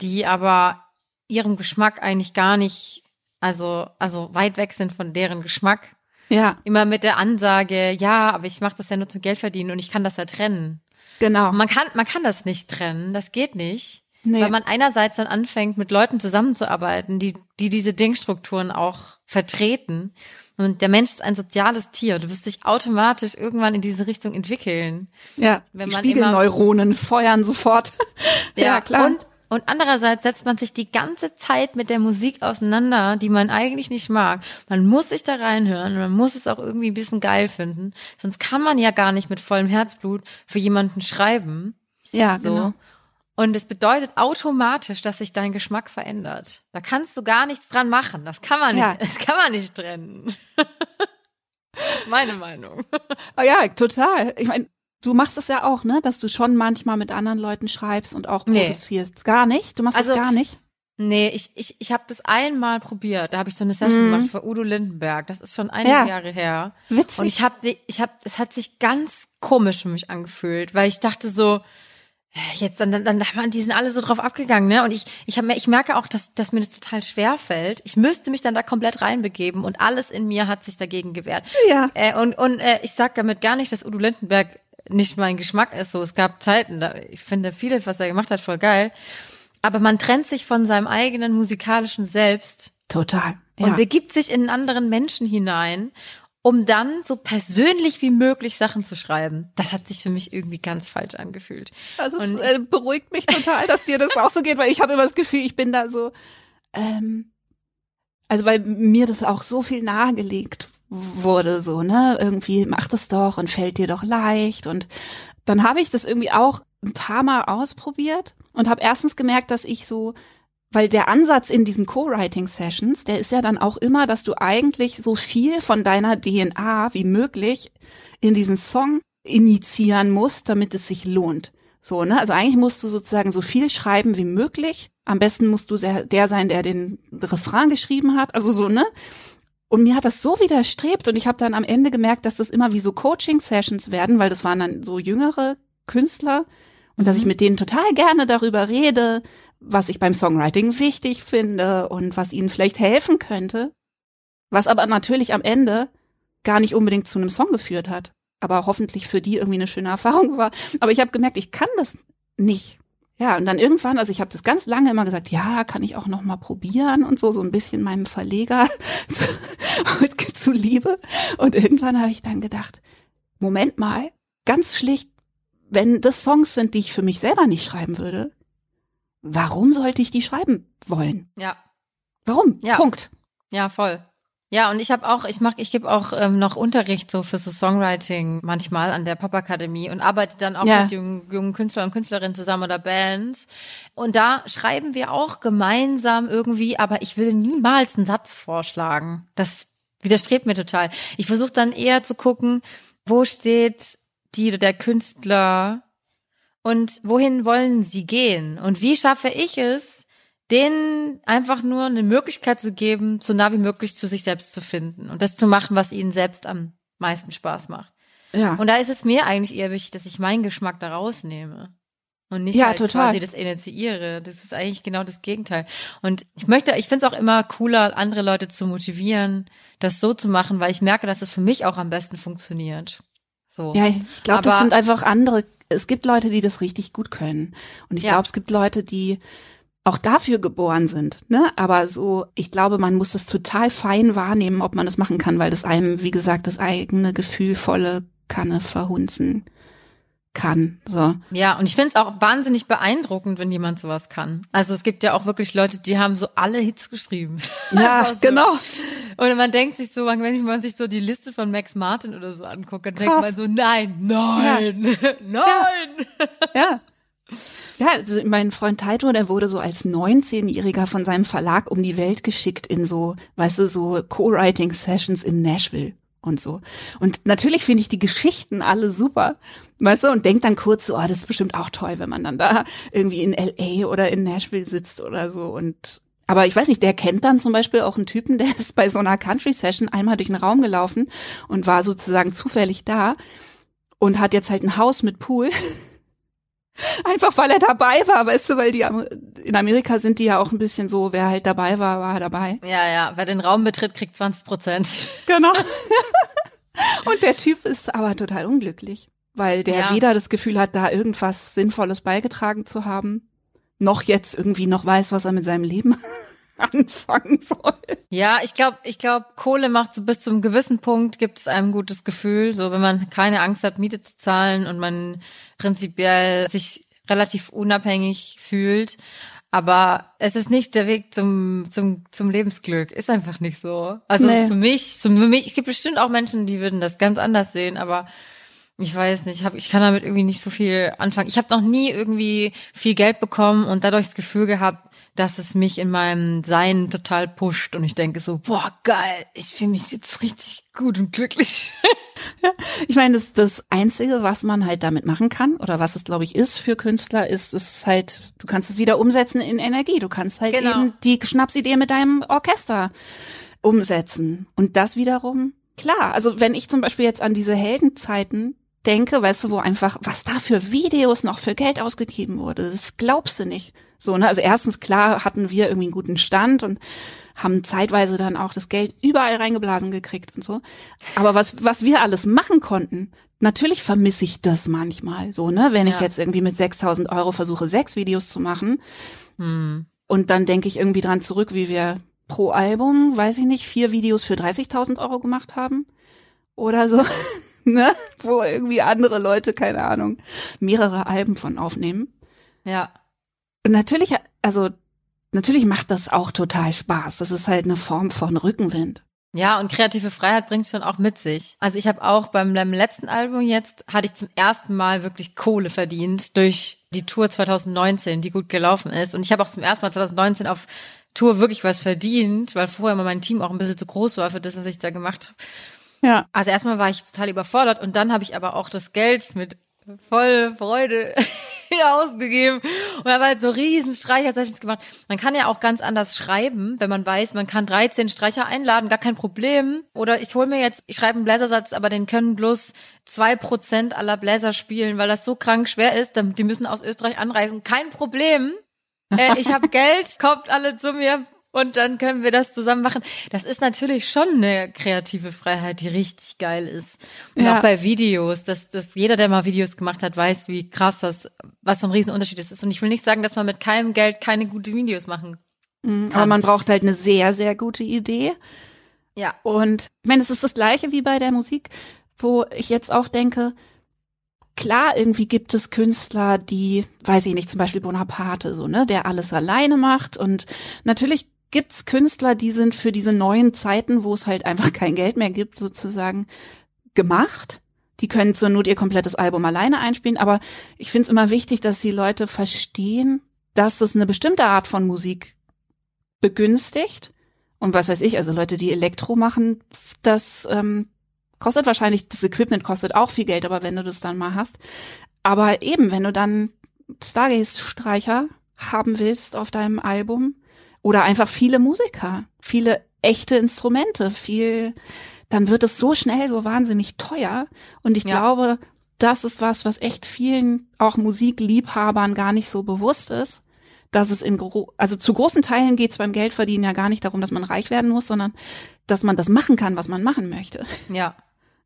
die aber ihrem Geschmack eigentlich gar nicht, also also weit weg sind von deren Geschmack. Ja, Immer mit der Ansage, ja, aber ich mache das ja nur zum Geld verdienen und ich kann das ja trennen. Genau. Man kann, man kann das nicht trennen, das geht nicht. Nee. Weil man einerseits dann anfängt, mit Leuten zusammenzuarbeiten, die, die diese Denkstrukturen auch vertreten. Und der Mensch ist ein soziales Tier. Du wirst dich automatisch irgendwann in diese Richtung entwickeln. Ja, wenn die man Spiegelneuronen feuern sofort. ja, klar. Und, und andererseits setzt man sich die ganze Zeit mit der Musik auseinander, die man eigentlich nicht mag. Man muss sich da reinhören und man muss es auch irgendwie ein bisschen geil finden. Sonst kann man ja gar nicht mit vollem Herzblut für jemanden schreiben. ja, So. genau. Und es bedeutet automatisch, dass sich dein Geschmack verändert. Da kannst du gar nichts dran machen. Das kann man nicht, Ja. das kann man nicht trennen. Meine Meinung. Oh ja, total. Ich meine, du machst es ja auch, ne, dass du schon manchmal mit anderen Leuten schreibst und auch Nee. produzierst. Gar nicht? Du machst Also, es gar nicht? Nee, ich, ich, ich habe das einmal probiert. Da habe ich so eine Session gemacht für Udo Lindenberg. Das ist schon einige Mhm. Ja. Jahre her. Witzig. Und ich habe, ich habe, es hat sich ganz komisch für mich angefühlt, weil ich dachte so, äh, jetzt dann, dann, dann die sind alle so drauf abgegangen, ne? Und ich, ich habe, ich merke auch, dass, dass mir das total schwer fällt. Ich müsste mich dann da komplett reinbegeben und alles in mir hat sich dagegen gewehrt. Ja. Äh, und und äh, ich sag damit gar nicht, dass Udo Lindenberg nicht mein Geschmack ist. So, es gab Zeiten, da ich finde vieles, was er gemacht hat, voll geil. Aber man trennt sich von seinem eigenen musikalischen Selbst Total. Ja. und begibt sich in einen anderen Menschen hinein, um dann so persönlich wie möglich Sachen zu schreiben. Das hat sich für mich irgendwie ganz falsch angefühlt. Also es äh, beruhigt mich total, dass dir das auch so geht, weil ich habe immer das Gefühl, ich bin da so, ähm, also weil mir das auch so viel nahegelegt wurde, so, ne, irgendwie mach das doch und fällt dir doch leicht und dann habe ich das irgendwie auch ein paar Mal ausprobiert und habe erstens gemerkt, dass ich so weil der Ansatz in diesen Co-Writing-Sessions, der ist ja dann auch immer, dass du eigentlich so viel von deiner DNA wie möglich in diesen Song initiieren musst, damit es sich lohnt. So, ne? Also eigentlich musst du sozusagen so viel schreiben wie möglich. Am besten musst du der sein, der den Refrain geschrieben hat. Also so, ne? Und mir hat das so widerstrebt und ich habe dann am Ende gemerkt, dass das immer wie so Coaching-Sessions werden, weil das waren dann so jüngere Künstler und dass ich mit denen total gerne darüber rede, was ich beim Songwriting wichtig finde und was ihnen vielleicht helfen könnte. Was aber natürlich am Ende gar nicht unbedingt zu einem Song geführt hat. Aber hoffentlich für die irgendwie eine schöne Erfahrung war. Aber ich habe gemerkt, ich kann das nicht. Ja, und dann irgendwann, also ich habe das ganz lange immer gesagt, ja, kann ich auch noch mal probieren und so, so ein bisschen meinem Verleger zuliebe. Und irgendwann habe ich dann gedacht, Moment mal, ganz schlicht, wenn das Songs sind, die ich für mich selber nicht schreiben würde, warum sollte ich die schreiben wollen? Ja. Warum? Ja. Punkt. Ja, voll. Ja, und ich habe auch, ich mach, ich gebe auch ähm, noch Unterricht so für so Songwriting manchmal an der Popakademie und arbeite dann auch Ja. mit jungen, jungen Künstlern und Künstlerinnen zusammen oder Bands. Und da schreiben wir auch gemeinsam irgendwie, aber ich will niemals einen Satz vorschlagen. Das widerstrebt mir total. Ich versuche dann eher zu gucken, wo steht die oder der Künstler und wohin wollen sie gehen und wie schaffe ich es, denen einfach nur eine Möglichkeit zu geben, so nah wie möglich zu sich selbst zu finden und das zu machen, was ihnen selbst am meisten Spaß macht. Ja. Und da ist es mir eigentlich eher wichtig, dass ich meinen Geschmack da rausnehme. Und nicht Ja, halt total. quasi das initiiere. Das ist eigentlich genau das Gegenteil. Und ich möchte, ich finde es auch immer cooler, andere Leute zu motivieren, das so zu machen, weil ich merke, dass es für mich auch am besten funktioniert. So. Ja, ich glaube, das sind einfach andere. Es gibt Leute, die das richtig gut können. Und ich Ja. glaube, es gibt Leute, die auch dafür geboren sind. Ne? Aber so, ich glaube, man muss das total fein wahrnehmen, ob man das machen kann, weil das einem, wie gesagt, das eigene gefühlvolle Kanne verhunzen kann. So. Ja, und ich finde es auch wahnsinnig beeindruckend, wenn jemand sowas kann. Also es gibt ja auch wirklich Leute, die haben so alle Hits geschrieben. Ja, Einfach so. genau. Und man denkt sich so, wenn man sich so die Liste von Max Martin oder so anguckt, dann denkt Krass. man so, nein, nein, nein. Ja. Ja, also mein Freund Taito, der wurde so als 19-Jähriger von seinem Verlag um die Welt geschickt in so, weißt du, so Co-Writing-Sessions in Nashville und so. Und natürlich finde ich die Geschichten alle super, weißt du, und denk dann kurz so, ah, das ist bestimmt auch toll, wenn man dann da irgendwie in LA oder in Nashville sitzt oder so und aber ich weiß nicht, der kennt dann zum Beispiel auch einen Typen, der ist bei so einer Country-Session einmal durch den Raum gelaufen und war sozusagen zufällig da und hat jetzt halt ein Haus mit Pool. Einfach weil er dabei war, weißt du, weil die in Amerika sind die ja auch ein bisschen so, wer halt dabei war, war dabei. Ja, ja, wer den Raum betritt, kriegt 20 Prozent. Genau. Und der Typ ist aber total unglücklich, weil der Ja. weder das Gefühl hat, da irgendwas Sinnvolles beigetragen zu haben, noch jetzt irgendwie noch weiß, was er mit seinem Leben anfangen soll. Ja, ich glaube, ich glaube, Kohle macht so bis zum gewissen Punkt gibt es einem gutes Gefühl, so wenn man keine Angst hat, Miete zu zahlen und man prinzipiell sich relativ unabhängig fühlt. Aber es ist nicht der Weg zum, zum, zum Lebensglück. Ist einfach nicht so. Also Nee. für mich, für mich, es gibt bestimmt auch Menschen, die würden das ganz anders sehen, aber ich weiß nicht, ich, hab, ich kann damit irgendwie nicht so viel anfangen. Ich habe noch nie irgendwie viel Geld bekommen und dadurch das Gefühl gehabt, dass es mich in meinem Sein total pusht und ich denke so, boah, geil, ich fühle mich jetzt richtig gut und glücklich. Ich meine, das, das Einzige, was man halt damit machen kann, oder was es, glaube ich, ist für Künstler, ist es halt, du kannst es wieder umsetzen in Energie. Du kannst halt Genau. eben die Schnapsidee mit deinem Orchester umsetzen. Und das wiederum, klar, also wenn ich zum Beispiel jetzt an diese Heldenzeiten denke, weißt du, wo einfach, was da für Videos noch für Geld ausgegeben wurde, das glaubst du nicht. So, ne? Also erstens, klar, hatten wir irgendwie einen guten Stand und haben zeitweise dann auch das Geld überall reingeblasen gekriegt und so. Aber was, was wir alles machen konnten, natürlich vermisse ich das manchmal so, ne? Wenn ich Ja. jetzt irgendwie mit 6000 Euro versuche, sechs Videos zu machen und dann denke ich irgendwie dran zurück, wie wir pro Album, weiß ich nicht, vier Videos für 30.000 Euro gemacht haben oder so, ne? Wo irgendwie andere Leute, keine Ahnung, mehrere Alben von aufnehmen. Ja. Und natürlich, also natürlich macht das auch total Spaß. Das ist halt eine Form von Rückenwind. Ja, und kreative Freiheit bringt schon auch mit sich. Also ich habe auch beim, beim letzten Album jetzt, hatte ich zum ersten Mal wirklich Kohle verdient durch die Tour 2019, die gut gelaufen ist. Und ich habe auch zum ersten Mal 2019 auf Tour wirklich was verdient, weil vorher immer mein Team auch ein bisschen zu groß war für das, was ich da gemacht habe. Ja. Also erstmal war ich total überfordert und dann habe ich aber auch das Geld mit voll Freude ausgegeben und habe halt so riesen Streicher-Sessions gemacht. Man kann ja auch ganz anders schreiben, wenn man weiß, man kann 13 Streicher einladen, gar kein Problem. Oder ich hole mir jetzt, ich schreibe einen Bläsersatz, aber den können bloß zwei Prozent aller Bläser spielen, weil das so krank schwer ist. Die müssen aus Österreich anreisen. Kein Problem. Äh, ich habe Geld, kommt alle zu mir, und dann können wir das zusammen machen. Das ist natürlich schon eine kreative Freiheit, die richtig geil ist. Und Ja. auch bei Videos, dass, dass jeder, der mal Videos gemacht hat, weiß, wie krass das, was für ein Riesenunterschied ist. Und ich will nicht sagen, dass man mit keinem Geld keine guten Videos machen. Aber man braucht halt eine sehr, sehr gute Idee. Ja. Und ich meine, es ist das gleiche wie bei der Musik, wo ich jetzt auch denke, klar, irgendwie gibt es Künstler, die, weiß ich nicht, zum Beispiel Bonaparte, so, ne, der alles alleine macht. Und natürlich gibt's Künstler, die sind für diese neuen Zeiten, wo es halt einfach kein Geld mehr gibt, sozusagen gemacht. Die können zur Not ihr komplettes Album alleine einspielen, aber ich finde es immer wichtig, dass die Leute verstehen, dass es eine bestimmte Art von Musik begünstigt. Und was weiß ich, also Leute, die Elektro machen, das ähm, kostet wahrscheinlich, das Equipment kostet auch viel Geld, aber wenn du das dann mal hast. Aber eben, wenn du dann Stargaze-Streicher haben willst auf deinem Album oder einfach viele Musiker, viele echte Instrumente, viel, dann wird es so schnell so wahnsinnig teuer. Und ich Ja. glaube, das ist was, was echt vielen auch Musikliebhabern gar nicht so bewusst ist dass es in gro also zu großen Teilen geht es beim Geldverdienen ja gar nicht darum, dass man reich werden muss, sondern dass man das machen kann, was man machen möchte. Ja.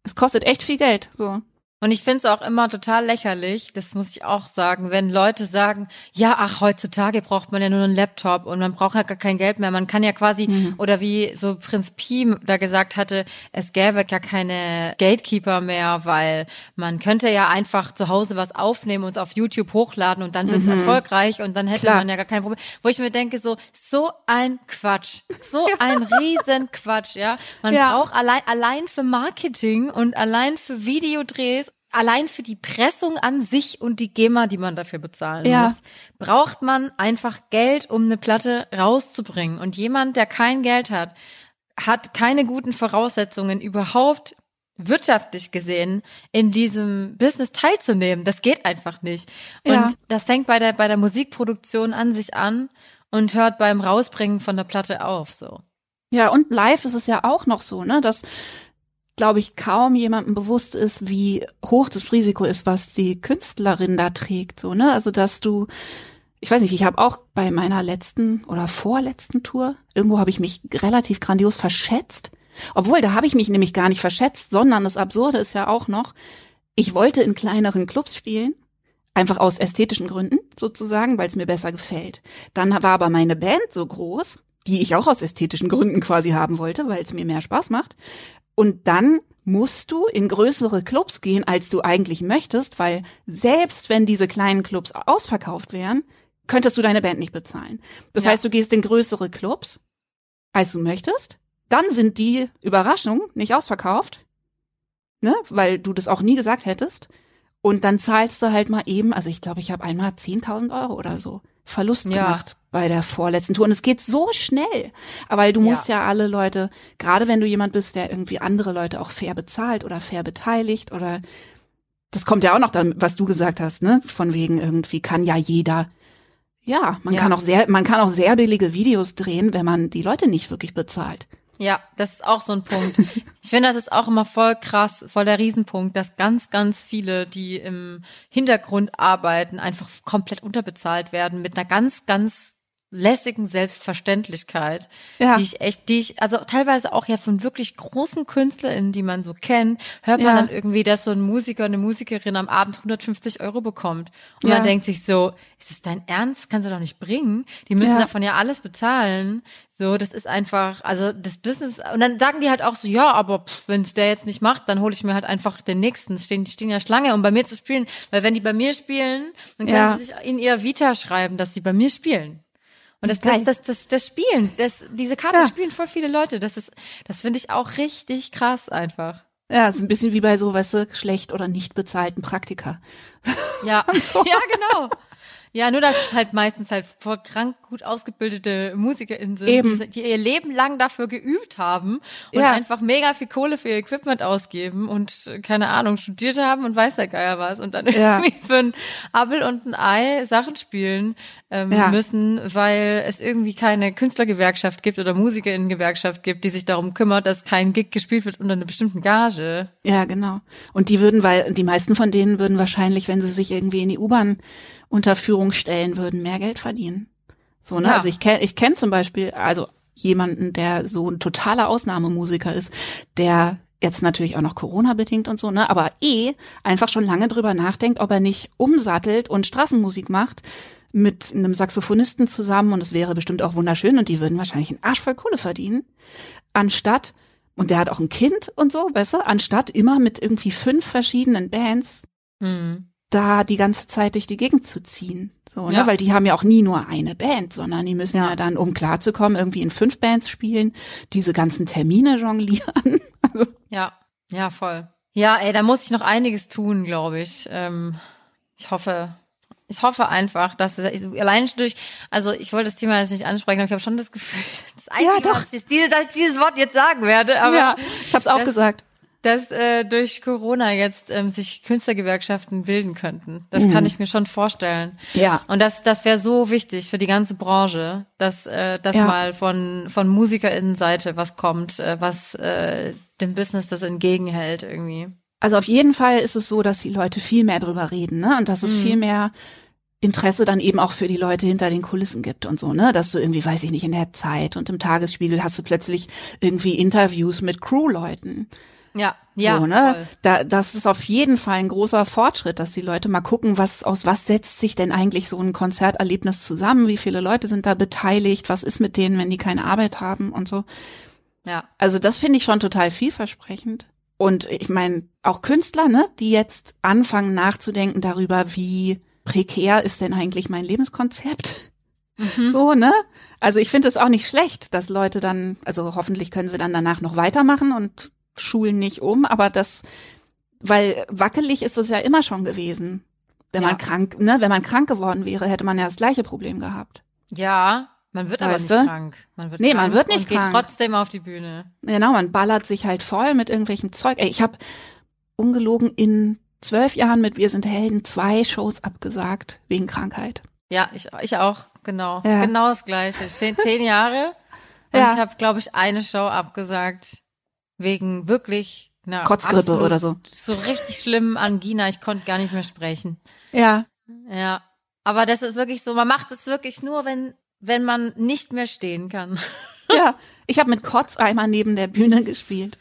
Es kostet echt viel Geld. So. Und ich find's auch immer total lächerlich, das muss ich auch sagen, wenn Leute sagen, ja, ach, heutzutage braucht man ja nur einen Laptop und man braucht ja gar kein Geld mehr. Man kann ja quasi, Mhm. oder wie so Prinz Pi da gesagt hatte, es gäbe ja keine Gatekeeper mehr, weil man könnte ja einfach zu Hause was aufnehmen und es auf YouTube hochladen und dann wird's erfolgreich und dann hätte Mhm. Klar. man ja gar kein Problem. Wo ich mir denke, so, so ein Quatsch. So ein riesen Quatsch, ja. Man Ja. braucht allein, allein für Marketing und allein für Videodrehs, allein für die Pressung an sich und die GEMA, die man dafür bezahlen Ja. muss, braucht man einfach Geld, um eine Platte rauszubringen. Und jemand, der kein Geld hat, hat keine guten Voraussetzungen überhaupt wirtschaftlich gesehen in diesem Business teilzunehmen. Das geht einfach nicht. Und Ja. das fängt bei der, bei der Musikproduktion an sich an und hört beim Rausbringen von der Platte auf, so. Ja, und live ist es ja auch noch so, ne, dass glaube ich kaum jemandem bewusst ist, wie hoch das Risiko ist, was die Künstlerin da trägt, so, ne? Also, dass du ich weiß nicht, ich habe auch bei meiner letzten oder vorletzten Tour, irgendwo habe ich mich relativ grandios verschätzt. Obwohl, da habe ich mich nämlich gar nicht verschätzt, sondern das Absurde ist ja auch noch, ich wollte in kleineren Clubs spielen, einfach aus ästhetischen Gründen sozusagen, weil es mir besser gefällt. Dann war aber meine Band so groß, die ich auch aus ästhetischen Gründen quasi haben wollte, weil es mir mehr Spaß macht. Und dann musst du in größere Clubs gehen, als du eigentlich möchtest, weil selbst wenn diese kleinen Clubs ausverkauft wären, könntest du deine Band nicht bezahlen. Das Ja. heißt, du gehst in größere Clubs, als du möchtest. Dann sind die Überraschung nicht ausverkauft, ne, weil du das auch nie gesagt hättest. Und dann zahlst du halt mal eben, also ich glaube, ich habe einmal 10.000 Euro oder so Verlust Ja. gemacht bei der vorletzten Tour. Und es geht so schnell. Aber du Ja. musst ja alle Leute, gerade wenn du jemand bist, der irgendwie andere Leute auch fair bezahlt oder fair beteiligt oder das kommt ja auch noch dann, was du gesagt hast, ne? Von wegen irgendwie kann ja jeder. Ja, man Ja. kann auch sehr, man kann auch sehr billige Videos drehen, wenn man die Leute nicht wirklich bezahlt. Ja, das ist auch so ein Punkt. Ich finde, das ist auch immer voll krass, voll der Riesenpunkt, dass ganz, ganz viele, die im Hintergrund arbeiten, einfach komplett unterbezahlt werden mit einer ganz, ganz lässigen Selbstverständlichkeit, Ja. die ich echt, die ich, also teilweise auch ja von wirklich großen KünstlerInnen, die man so kennt, hört man Ja. dann irgendwie, dass so ein Musiker, eine Musikerin am Abend 150 Euro bekommt. Und Ja. man denkt sich so, ist es dein Ernst? Kannst du doch nicht bringen. Die müssen davon ja alles bezahlen. So, das ist einfach, also das Business. Und dann sagen die halt auch so, ja, aber wenn es der jetzt nicht macht, dann hole ich mir halt einfach den nächsten. Stehen, die stehen ja Schlange, um bei mir zu spielen. Weil wenn die bei mir spielen, dann können sie sich in ihr Vita schreiben, dass sie bei mir spielen. Und das, das, das, das, das Spielen, das, diese Karte Ja. spielen voll viele Leute. Das ist, das finde ich auch richtig krass einfach. Ja, ist ein bisschen wie bei so, weißt du, schlecht oder nicht bezahlten Praktika. Ja, ja, genau. Ja, nur dass es halt meistens halt voll krank gut ausgebildete MusikerInnen sind, Eben. die, die ihr Leben lang dafür geübt haben und Ja. einfach mega viel Kohle für ihr Equipment ausgeben und, äh, keine Ahnung, studiert haben und weiß der Geier was und dann Ja. irgendwie für ein Apfel und ein Ei Sachen spielen ähm, Ja. müssen, weil es irgendwie keine Künstlergewerkschaft gibt oder MusikerInnen-Gewerkschaft gibt, die sich darum kümmert, dass kein Gig gespielt wird unter einer bestimmten Gage. Ja, genau. Und die würden, weil die meisten von denen würden wahrscheinlich, wenn sie sich irgendwie in die U-Bahn unter Führung stellen würden, mehr Geld verdienen. So, ne? Ja. Also ich kenne ich kenn zum Beispiel, also jemanden, der so ein totaler Ausnahmemusiker ist, der jetzt natürlich auch noch Corona bedingt und so, ne, aber eh einfach schon lange drüber nachdenkt, ob er nicht umsattelt und Straßenmusik macht mit einem Saxophonisten zusammen und es wäre bestimmt auch wunderschön und die würden wahrscheinlich einen Arsch voll Kohle verdienen, anstatt und der hat auch ein Kind und so, weißt du, anstatt immer mit irgendwie fünf verschiedenen Bands Hm. Da die ganze Zeit durch die Gegend zu ziehen. So, ne? Ja. Weil die haben ja auch nie nur eine Band, sondern die müssen ja, Ja. dann, um klarzukommen, irgendwie in fünf Bands spielen, diese ganzen Termine jonglieren. Ja, ja, voll. Ja, ey, da muss ich noch einiges tun, glaube ich. Ähm, ich hoffe, ich hoffe einfach, dass allein durch, also ich wollte das Thema jetzt nicht ansprechen, aber ich habe schon das Gefühl, das Einzige, Ja, doch. was ich, diese, dass ich dieses Wort jetzt sagen werde, aber ja, ich habe es auch das- gesagt. Dass äh, durch Corona jetzt ähm, sich Künstlergewerkschaften bilden könnten. Das Mhm. kann ich mir schon vorstellen. Ja. Und das, das wäre so wichtig für die ganze Branche, dass, äh, dass Ja. mal von, von MusikerInnenseite was kommt, äh, was äh, dem Business das entgegenhält irgendwie. Also auf jeden Fall ist es so, dass die Leute viel mehr drüber reden, ne? Und dass es viel mehr Interesse dann eben auch für die Leute hinter den Kulissen gibt und so, ne? Dass du irgendwie, weiß ich nicht, in der Zeit und im Tagesspiegel hast du plötzlich irgendwie Interviews mit Crewleuten. Ja, ja, so, ne? voll. Da, das ist auf jeden Fall ein großer Fortschritt, dass die Leute mal gucken, was, aus was setzt sich denn eigentlich so ein Konzerterlebnis zusammen? Wie viele Leute sind da beteiligt? Was ist mit denen, wenn die keine Arbeit haben und so? ja. Also das finde ich schon total vielversprechend. Und ich meine, auch Künstler, ne, die jetzt anfangen nachzudenken darüber, wie prekär ist denn eigentlich mein Lebenskonzept? So, ne? Also ich finde es auch nicht schlecht, dass Leute dann, also hoffentlich können sie dann danach noch weitermachen und schulen nicht um, aber das, weil wackelig ist es ja immer schon gewesen. Wenn Ja. man krank, ne, wenn man krank geworden wäre, hätte man ja das gleiche Problem gehabt. Ja, man wird aber Weißt nicht du? krank. Man wird Nee, man krank wird nicht und geht krank. trotzdem auf die Bühne. Genau, man ballert sich halt voll mit irgendwelchem Zeug. Ey, ich habe ungelogen in zwölf Jahren mit Wir sind Helden zwei Shows abgesagt wegen Krankheit. Ja, ich, ich auch, genau. Ja. Genau das gleiche. Zehn, zehn Jahre. Und Ja. ich habe, glaube ich, eine Show abgesagt wegen wirklich einer Kotzgrippe absolut- oder so. So richtig schlimmen Angina. Ich konnte gar nicht mehr sprechen. Ja. Ja. Aber das ist wirklich so, man macht es wirklich nur, wenn, wenn man nicht mehr stehen kann. Ja, ich habe mit Kotzeimer neben der Bühne gespielt.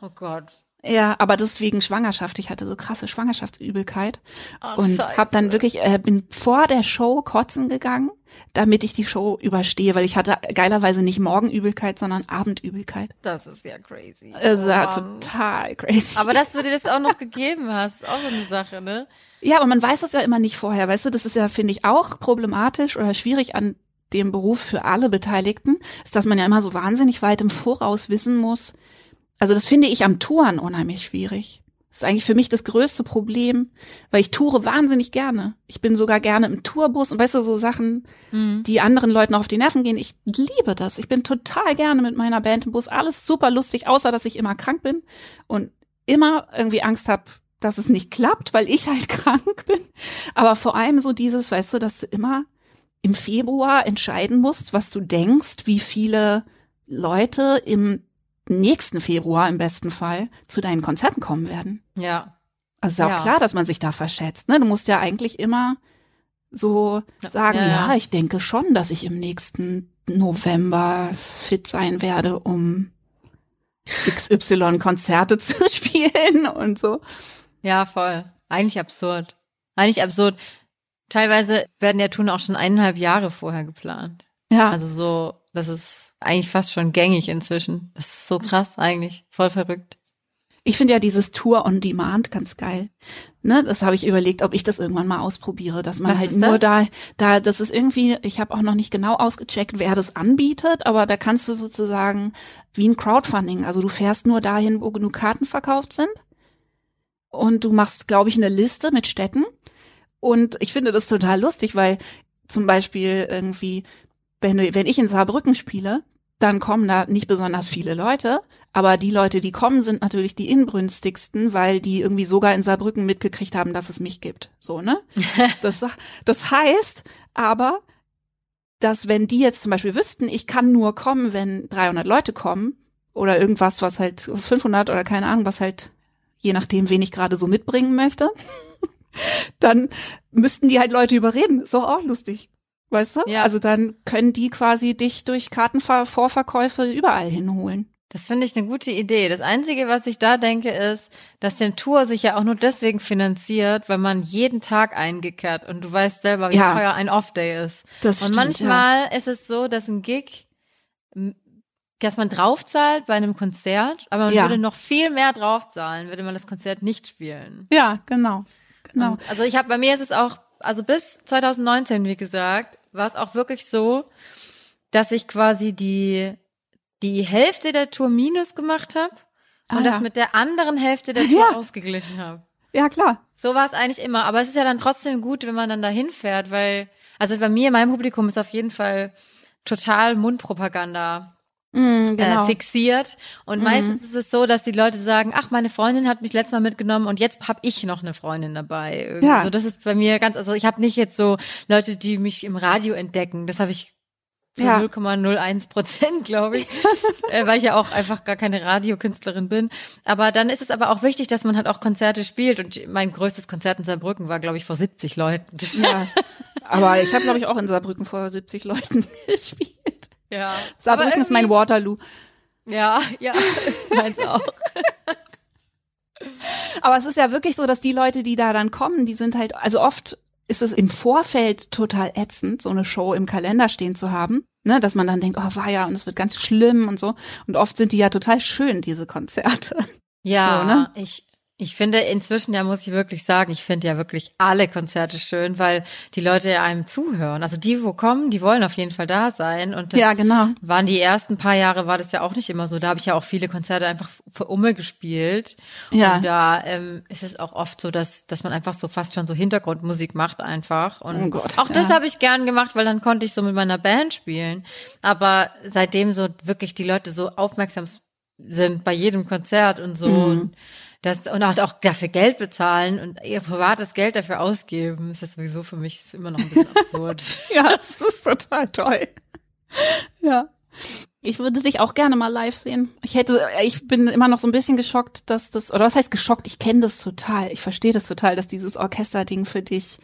Oh Gott. Ja, aber das wegen Schwangerschaft. Ich hatte so krasse Schwangerschaftsübelkeit Ach, und habe dann wirklich äh, bin vor der Show kotzen gegangen, damit ich die Show überstehe, weil ich hatte geilerweise nicht Morgenübelkeit, sondern Abendübelkeit. Das ist ja crazy. Es war Oh Mann. total crazy. Aber dass du dir das auch noch gegeben hast, ist auch eine Sache, ne? Ja, aber man weiß das ja immer nicht vorher, weißt du, das ist ja, finde ich, auch problematisch oder schwierig an dem Beruf für alle Beteiligten, ist, dass man ja immer so wahnsinnig weit im Voraus wissen muss. Also das finde ich am Touren unheimlich schwierig. Das ist eigentlich für mich das größte Problem, weil ich toure wahnsinnig gerne. Ich bin sogar gerne im Tourbus und weißt du, so Sachen, die anderen Leuten auf die Nerven gehen. Ich liebe das. Ich bin total gerne mit meiner Band im Bus. Alles super lustig, außer dass ich immer krank bin und immer irgendwie Angst habe, dass es nicht klappt, weil ich halt krank bin. Aber vor allem so dieses, weißt du, dass du immer im Februar entscheiden musst, was du denkst, wie viele Leute im nächsten Februar im besten Fall zu deinen Konzerten kommen werden. Ja. Also ist auch Ja. klar, dass man sich da verschätzt. Ne? Du musst ja eigentlich immer so sagen, Ja, ja, ja. ich denke schon, dass ich im nächsten November fit sein werde, um XY Konzerte zu spielen und so. Ja, voll. Eigentlich absurd. Eigentlich absurd. Teilweise werden ja Touren auch schon eineinhalb Jahre vorher geplant. Ja, Also so, das ist eigentlich fast schon gängig inzwischen. Das ist so krass eigentlich. Voll verrückt. ich finde ja dieses Tour on Demand ganz geil. Ne, das habe ich überlegt, ob ich das irgendwann mal ausprobiere, dass man Was halt nur da, da, das ist irgendwie, ich habe auch noch nicht genau ausgecheckt, wer das anbietet, aber da kannst du sozusagen wie ein Crowdfunding, also du fährst nur dahin, wo genug Karten verkauft sind und du machst, glaube ich, eine Liste mit Städten und ich finde das total lustig, weil zum Beispiel irgendwie, wenn, du, wenn ich in Saarbrücken spiele, dann kommen da nicht besonders viele Leute, aber die Leute, die kommen, sind natürlich die inbrünstigsten, weil die irgendwie sogar in Saarbrücken mitgekriegt haben, dass es mich gibt. So, ne? Das, das heißt aber, dass wenn die jetzt zum Beispiel wüssten, ich kann nur kommen, wenn 300 Leute kommen oder irgendwas, was halt 500 oder keine Ahnung, was halt je nachdem, wen ich gerade so mitbringen möchte, dann müssten die halt Leute überreden. Ist doch auch lustig. Weißt du? Ja. Also dann können die quasi dich durch Kartenvorverkäufe überall hinholen. Das finde ich eine gute Idee. Das Einzige, was ich da denke, ist, dass den Tour sich ja auch nur deswegen finanziert, weil man jeden Tag eingekehrt und du weißt selber, wie Ja. teuer ein Off-Day ist. Das und stimmt, manchmal ist es so, dass ein Gig, dass man draufzahlt bei einem Konzert, aber man Ja. würde noch viel mehr draufzahlen, würde man das Konzert nicht spielen. Ja, genau. Genau. Und, also ich habe bei mir ist es auch, also bis 2019, wie gesagt, war es auch wirklich so, dass ich quasi die die Hälfte der Tour minus gemacht habe und Ah, das ja. mit der anderen Hälfte der Tour Ja. ausgeglichen habe. Ja, klar. So war es eigentlich immer, aber es ist ja dann trotzdem gut, wenn man dann dahin fährt, weil also bei mir, meinem Publikum ist auf jeden Fall total Mundpropaganda Mhm, genau. äh, fixiert. Und meistens ist es so, dass die Leute sagen, ach, meine Freundin hat mich letztes Mal mitgenommen und jetzt habe ich noch eine Freundin dabei. Irgendwie Ja. So, das ist bei mir ganz, also ich habe nicht jetzt so Leute, die mich im Radio entdecken. Das habe ich zu Ja. 0,01 Prozent, glaube ich, äh, weil ich ja auch einfach gar keine Radiokünstlerin bin. Aber dann ist es aber auch wichtig, dass man halt auch Konzerte spielt. Und mein größtes Konzert in Saarbrücken war, glaube ich, vor 70 Leuten. ja. Aber ich habe, glaube ich, auch in Saarbrücken vor 70 Leuten gespielt. Ja. Saarbrücken Aber ist mein Waterloo. Ja, ja, meins auch. Aber es ist ja wirklich so, dass die Leute, die da dann kommen, die sind halt, also oft ist es im Vorfeld total ätzend, so eine Show im Kalender stehen zu haben, ne, dass man dann denkt, oh, war ja, und es wird ganz schlimm und so. Und oft sind die ja total schön, diese Konzerte. Ja, So, ne? ich, ich finde inzwischen, ja muss ich wirklich sagen, ich finde ja wirklich alle Konzerte schön, weil die Leute ja einem zuhören. Also die, wo kommen, die wollen auf jeden Fall da sein. Und Ja, genau. waren die ersten paar Jahre, war das ja auch nicht immer so. Da habe ich ja auch viele Konzerte einfach für Umme gespielt. Ja. Und da ähm, ist es auch oft so, dass, dass man einfach so fast schon so Hintergrundmusik macht einfach. Und Oh Gott, auch das ja. habe ich gern gemacht, weil dann konnte ich so mit meiner Band spielen. Aber seitdem so wirklich die Leute so aufmerksam sind bei jedem Konzert und so. Mhm. Und das, und halt auch dafür Geld bezahlen und ihr privates Geld dafür ausgeben, ist das sowieso für mich immer noch ein bisschen absurd. Ja, es ist total toll. Ja. Ich würde dich auch gerne mal live sehen. Ich hätte, ich bin immer noch so ein bisschen geschockt, dass das, oder was heißt geschockt? Ich kenne das total. Ich verstehe das total, dass dieses Orchesterding für dich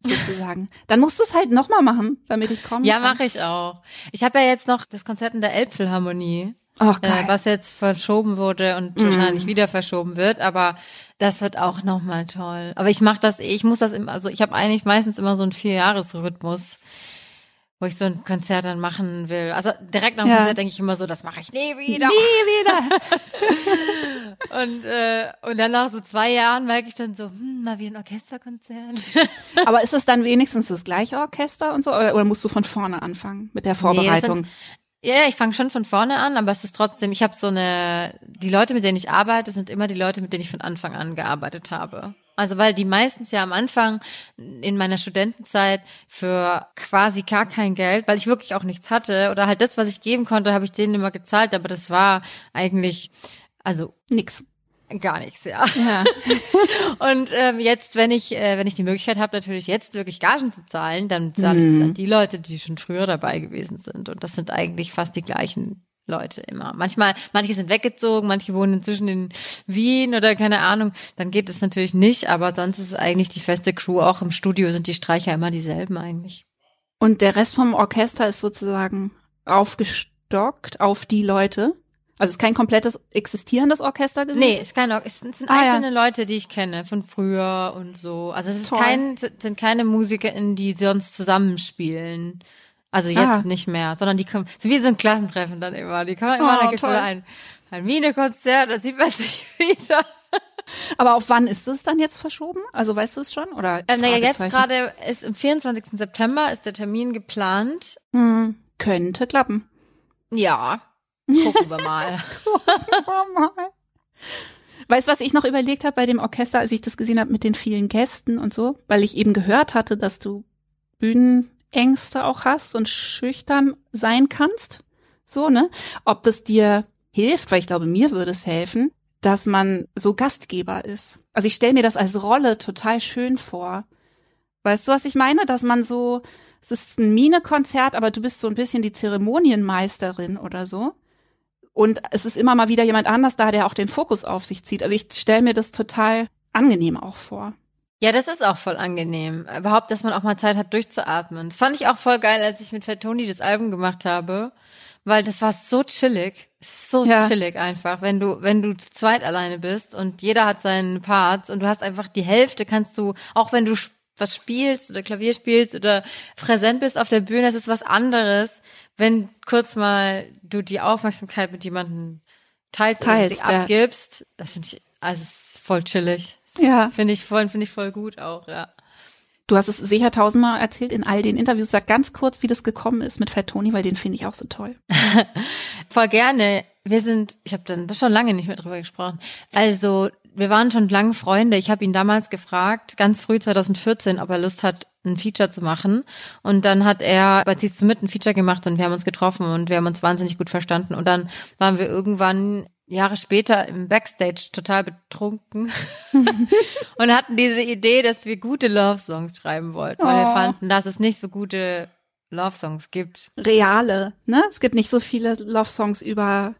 sozusagen. Dann musst du es halt nochmal machen, damit ich komme. Ja, mache ich auch. Ich habe ja jetzt noch das Konzert in der Elbphilharmonie, Ach, äh, was jetzt verschoben wurde und wahrscheinlich wieder verschoben wird, aber das wird auch nochmal toll. Aber ich mache das, eh, ich muss das immer, also ich habe eigentlich meistens immer so einen Vierjahresrhythmus, wo ich so ein Konzert dann machen will. Also direkt nach dem Ja. Konzert denke ich immer so, das mache ich nie wieder. Nie wieder. Und, äh, und dann nach so zwei Jahren merke ich dann so, hm, mal wie ein Orchesterkonzert. Aber ist es dann wenigstens das gleiche Orchester und so? Oder, oder musst du von vorne anfangen mit der Nee, Vorbereitung? sind- Ja, ich fange schon von vorne an, aber es ist trotzdem, ich habe so eine, die Leute, mit denen ich arbeite, sind immer die Leute, mit denen ich von Anfang an gearbeitet habe. Also weil die meistens ja am Anfang in meiner Studentenzeit für quasi gar kein Geld, weil ich wirklich auch nichts hatte oder halt das, was ich geben konnte, habe ich denen immer gezahlt, aber das war eigentlich, also Nix. Gar nichts, ja. Ja. Und ähm, jetzt, wenn ich, äh, wenn ich die Möglichkeit habe, natürlich jetzt wirklich Gagen zu zahlen, dann zahle ich das an die Leute, die schon früher dabei gewesen sind. Und das sind eigentlich fast die gleichen Leute immer. Manchmal, manche sind weggezogen, manche wohnen inzwischen in Wien oder keine Ahnung. Dann geht es natürlich nicht, aber sonst ist es eigentlich die feste Crew. Auch im Studio sind die Streicher immer dieselben eigentlich. Und der Rest vom Orchester ist sozusagen aufgestockt auf die Leute. Also es ist kein komplettes existierendes Orchester gewesen? Nee, ist kein, Or- es sind Ah, ja. einzelne Leute, die ich kenne von früher und so. Also es ist Toll. kein, sind keine MusikerInnen, die sonst zusammenspielen. Also jetzt Ah. nicht mehr, sondern die kommen, so wie so ein Klassentreffen dann immer. Die kommen immer, Oh, dann gibt's toll. wieder ein, ein Wiener-Konzert, da sieht man sich wieder. Aber auf wann ist es dann jetzt verschoben? Also weißt du es schon? Oder Ähm, naja, jetzt gerade ist am 24. September ist der Termin geplant. Hm, könnte klappen. Ja, gucken wir mal. Weißt du, was ich noch überlegt habe bei dem Orchester, als ich das gesehen habe mit den vielen Gästen und so, weil ich eben gehört hatte, dass du Bühnenängste auch hast und schüchtern sein kannst. So, ne? Ob das dir hilft, weil ich glaube, mir würde es helfen, dass man so Gastgeber ist. Also ich stelle mir das als Rolle total schön vor. Weißt du, was ich meine? Dass man so, es ist ein Mine-Konzert, aber du bist so ein bisschen die Zeremonienmeisterin oder so. Und es ist immer mal wieder jemand anders da, der auch den Fokus auf sich zieht. Also ich stelle mir das total angenehm auch vor. Ja, das ist auch voll angenehm. Überhaupt, dass man auch mal Zeit hat, durchzuatmen. Das fand ich auch voll geil, als ich mit Fat Tony das Album gemacht habe, weil das war so chillig, so Ja. chillig einfach, wenn du wenn du zu zweit alleine bist und jeder hat seinen Parts und du hast einfach die Hälfte kannst du, auch wenn du was spielst oder Klavier spielst oder präsent bist auf der Bühne, das ist was anderes, wenn kurz mal du die Aufmerksamkeit mit jemandem teilst, oder Teilst, sie ja. abgibst. Das finde ich also ist voll chillig. Ja. Finde ich voll, finde ich voll gut auch, ja. Du hast es sicher tausendmal erzählt in all den Interviews. Sag ganz kurz, wie das gekommen ist mit Fat Tony, weil den finde ich auch so toll. Voll gerne. Wir sind, ich habe dann das schon lange nicht mehr drüber gesprochen. Also, wir waren schon lange Freunde. Ich habe ihn damals gefragt, ganz früh 2014, ob er Lust hat, ein Feature zu machen. Und dann hat er bei Ziehst du mit ein Feature gemacht und wir haben uns getroffen und wir haben uns wahnsinnig gut verstanden. Und dann waren wir irgendwann Jahre später im Backstage total betrunken und hatten diese Idee, dass wir gute Love-Songs schreiben wollten, weil wir Oh. fanden, dass es nicht so gute Love-Songs gibt. Reale, ne? Es gibt nicht so viele Love-Songs über,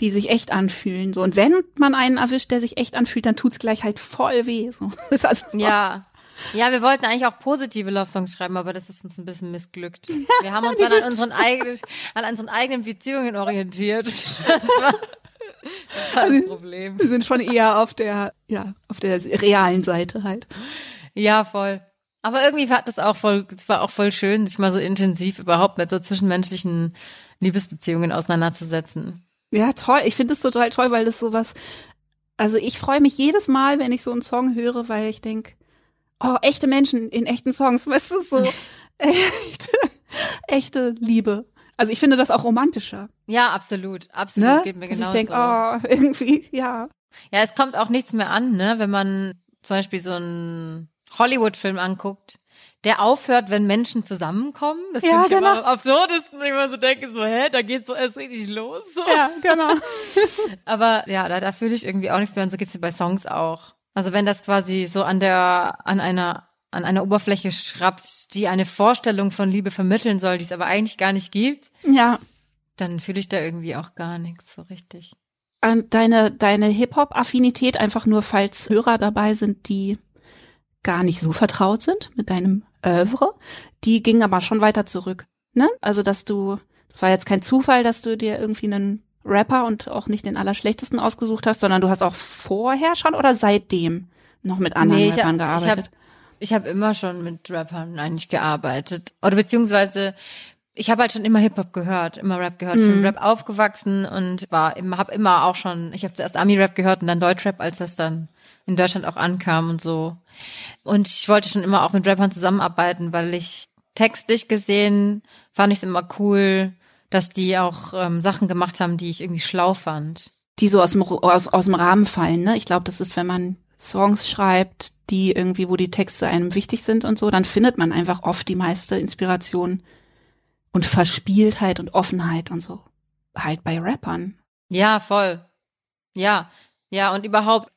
die sich echt anfühlen, so. Und wenn man einen erwischt, der sich echt anfühlt, dann tut's gleich halt voll weh, so. Ist also, Ja. Ja, wir wollten eigentlich auch positive Love-Songs schreiben, aber das ist uns ein bisschen missglückt. Wir haben uns dann an unseren eigenen, an unseren eigenen Beziehungen orientiert. Das war das, war das Problem. Wir sind schon eher auf der, ja, auf der realen Seite halt. Ja, voll. Aber irgendwie war das auch voll, es war auch voll schön, sich mal so intensiv überhaupt mit so zwischenmenschlichen Liebesbeziehungen auseinanderzusetzen. Ja, toll. Ich finde es total toll, weil das sowas, also ich freue mich jedes Mal, wenn ich so einen Song höre, weil ich denk, oh, echte Menschen in echten Songs, weißt du, so echte, echte Liebe. Also ich finde das auch romantischer, Ja, absolut, absolut, ne? geht mir Dass genauso. ich denk, oh, irgendwie, ja. Ja, es kommt auch nichts mehr an, ne, wenn man zum Beispiel so einen Hollywood-Film anguckt, der aufhört, wenn Menschen zusammenkommen. Das Ja, finde ich genau. immer am absurdesten, wenn ich mal so denke, so, hä, da geht so erst richtig los. So. Ja, genau. Aber ja, da, da fühle ich irgendwie auch nichts mehr und so geht's mir bei Songs auch. Also wenn das quasi so an der, an einer, an einer Oberfläche schrappt, die eine Vorstellung von Liebe vermitteln soll, die es aber eigentlich gar nicht gibt, Ja. dann fühle ich da irgendwie auch gar nichts so richtig. Und deine, deine Hip-Hop-Affinität, einfach nur falls Hörer dabei sind, die gar nicht so vertraut sind mit deinem Oeuvre, die ging aber schon weiter zurück. Ne? Also, dass du, das war jetzt kein Zufall, dass du dir irgendwie einen Rapper und auch nicht den allerschlechtesten ausgesucht hast, sondern du hast auch vorher schon oder seitdem noch mit anderen Nee, ich Rappern hab- gearbeitet. Ich habe immer schon mit Rappern eigentlich gearbeitet. Oder beziehungsweise ich habe halt schon immer Hip-Hop gehört, immer Rap gehört, Mhm. Rap aufgewachsen und war immer, habe immer auch schon, ich habe zuerst Ami-Rap gehört und dann Deutschrap, als das dann in Deutschland auch ankam und so. Und ich wollte schon immer auch mit Rappern zusamsammenarbeiten, weil ich textlich gesehen fand ich es immer cool, dass die auch ähm, Sachen gemacht haben, die ich irgendwie schlau fand. die so aus dem, aus, aus dem Rahmen fallen. Ne? Ich glaube, das ist, wenn man Songs schreibt, die irgendwie, wo die Texte einem wichtig sind und so, dann findet man einfach oft die meiste Inspiration und Verspieltheit und Offenheit und so. Halt bei Rappern. Ja, voll. Ja, ja und überhaupt,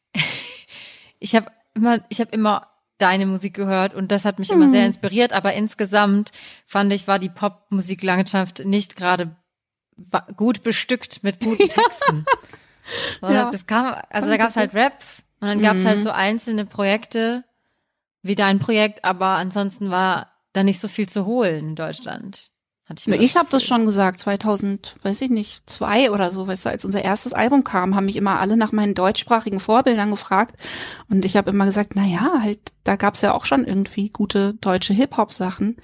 ich habe immer, ich habe immer deine Musik gehört und das hat mich immer sehr inspiriert. Aber insgesamt fand ich, war die Popmusiklandschaft nicht gerade gut bestückt mit guten Texten. Ja. Das kam, also da gab's halt Rap und dann gab's halt so einzelne Projekte wie dein Projekt, aber ansonsten war da nicht so viel zu holen in Deutschland. Hatte ich, immer Ich habe das schon gesagt, 2000, weiß ich nicht, zwei oder so, weißt du, als unser erstes Album kam, haben mich immer alle nach meinen deutschsprachigen Vorbildern gefragt. Und ich habe immer gesagt, na ja, halt, da gab's ja auch schon irgendwie gute deutsche Hip-Hop-Sachen.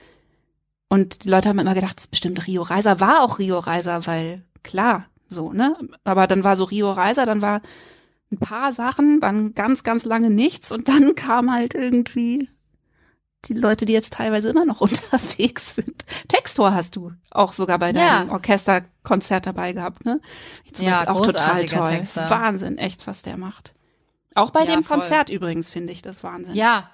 Und die Leute haben immer gedacht, das ist bestimmt Rio Reiser, war auch Rio Reiser, weil klar, so, ne, aber dann war so Rio Reiser, dann war ein paar Sachen, dann ganz, ganz lange nichts und dann kam halt irgendwie die Leute, die jetzt teilweise immer noch unterwegs sind. Textor hast du auch sogar bei deinem Ja. Orchesterkonzert dabei gehabt, ne? Ja, auch total toll. Texter. Wahnsinn, echt, was der macht. Auch bei Ja, dem voll. Konzert übrigens finde ich das Wahnsinn. Ja,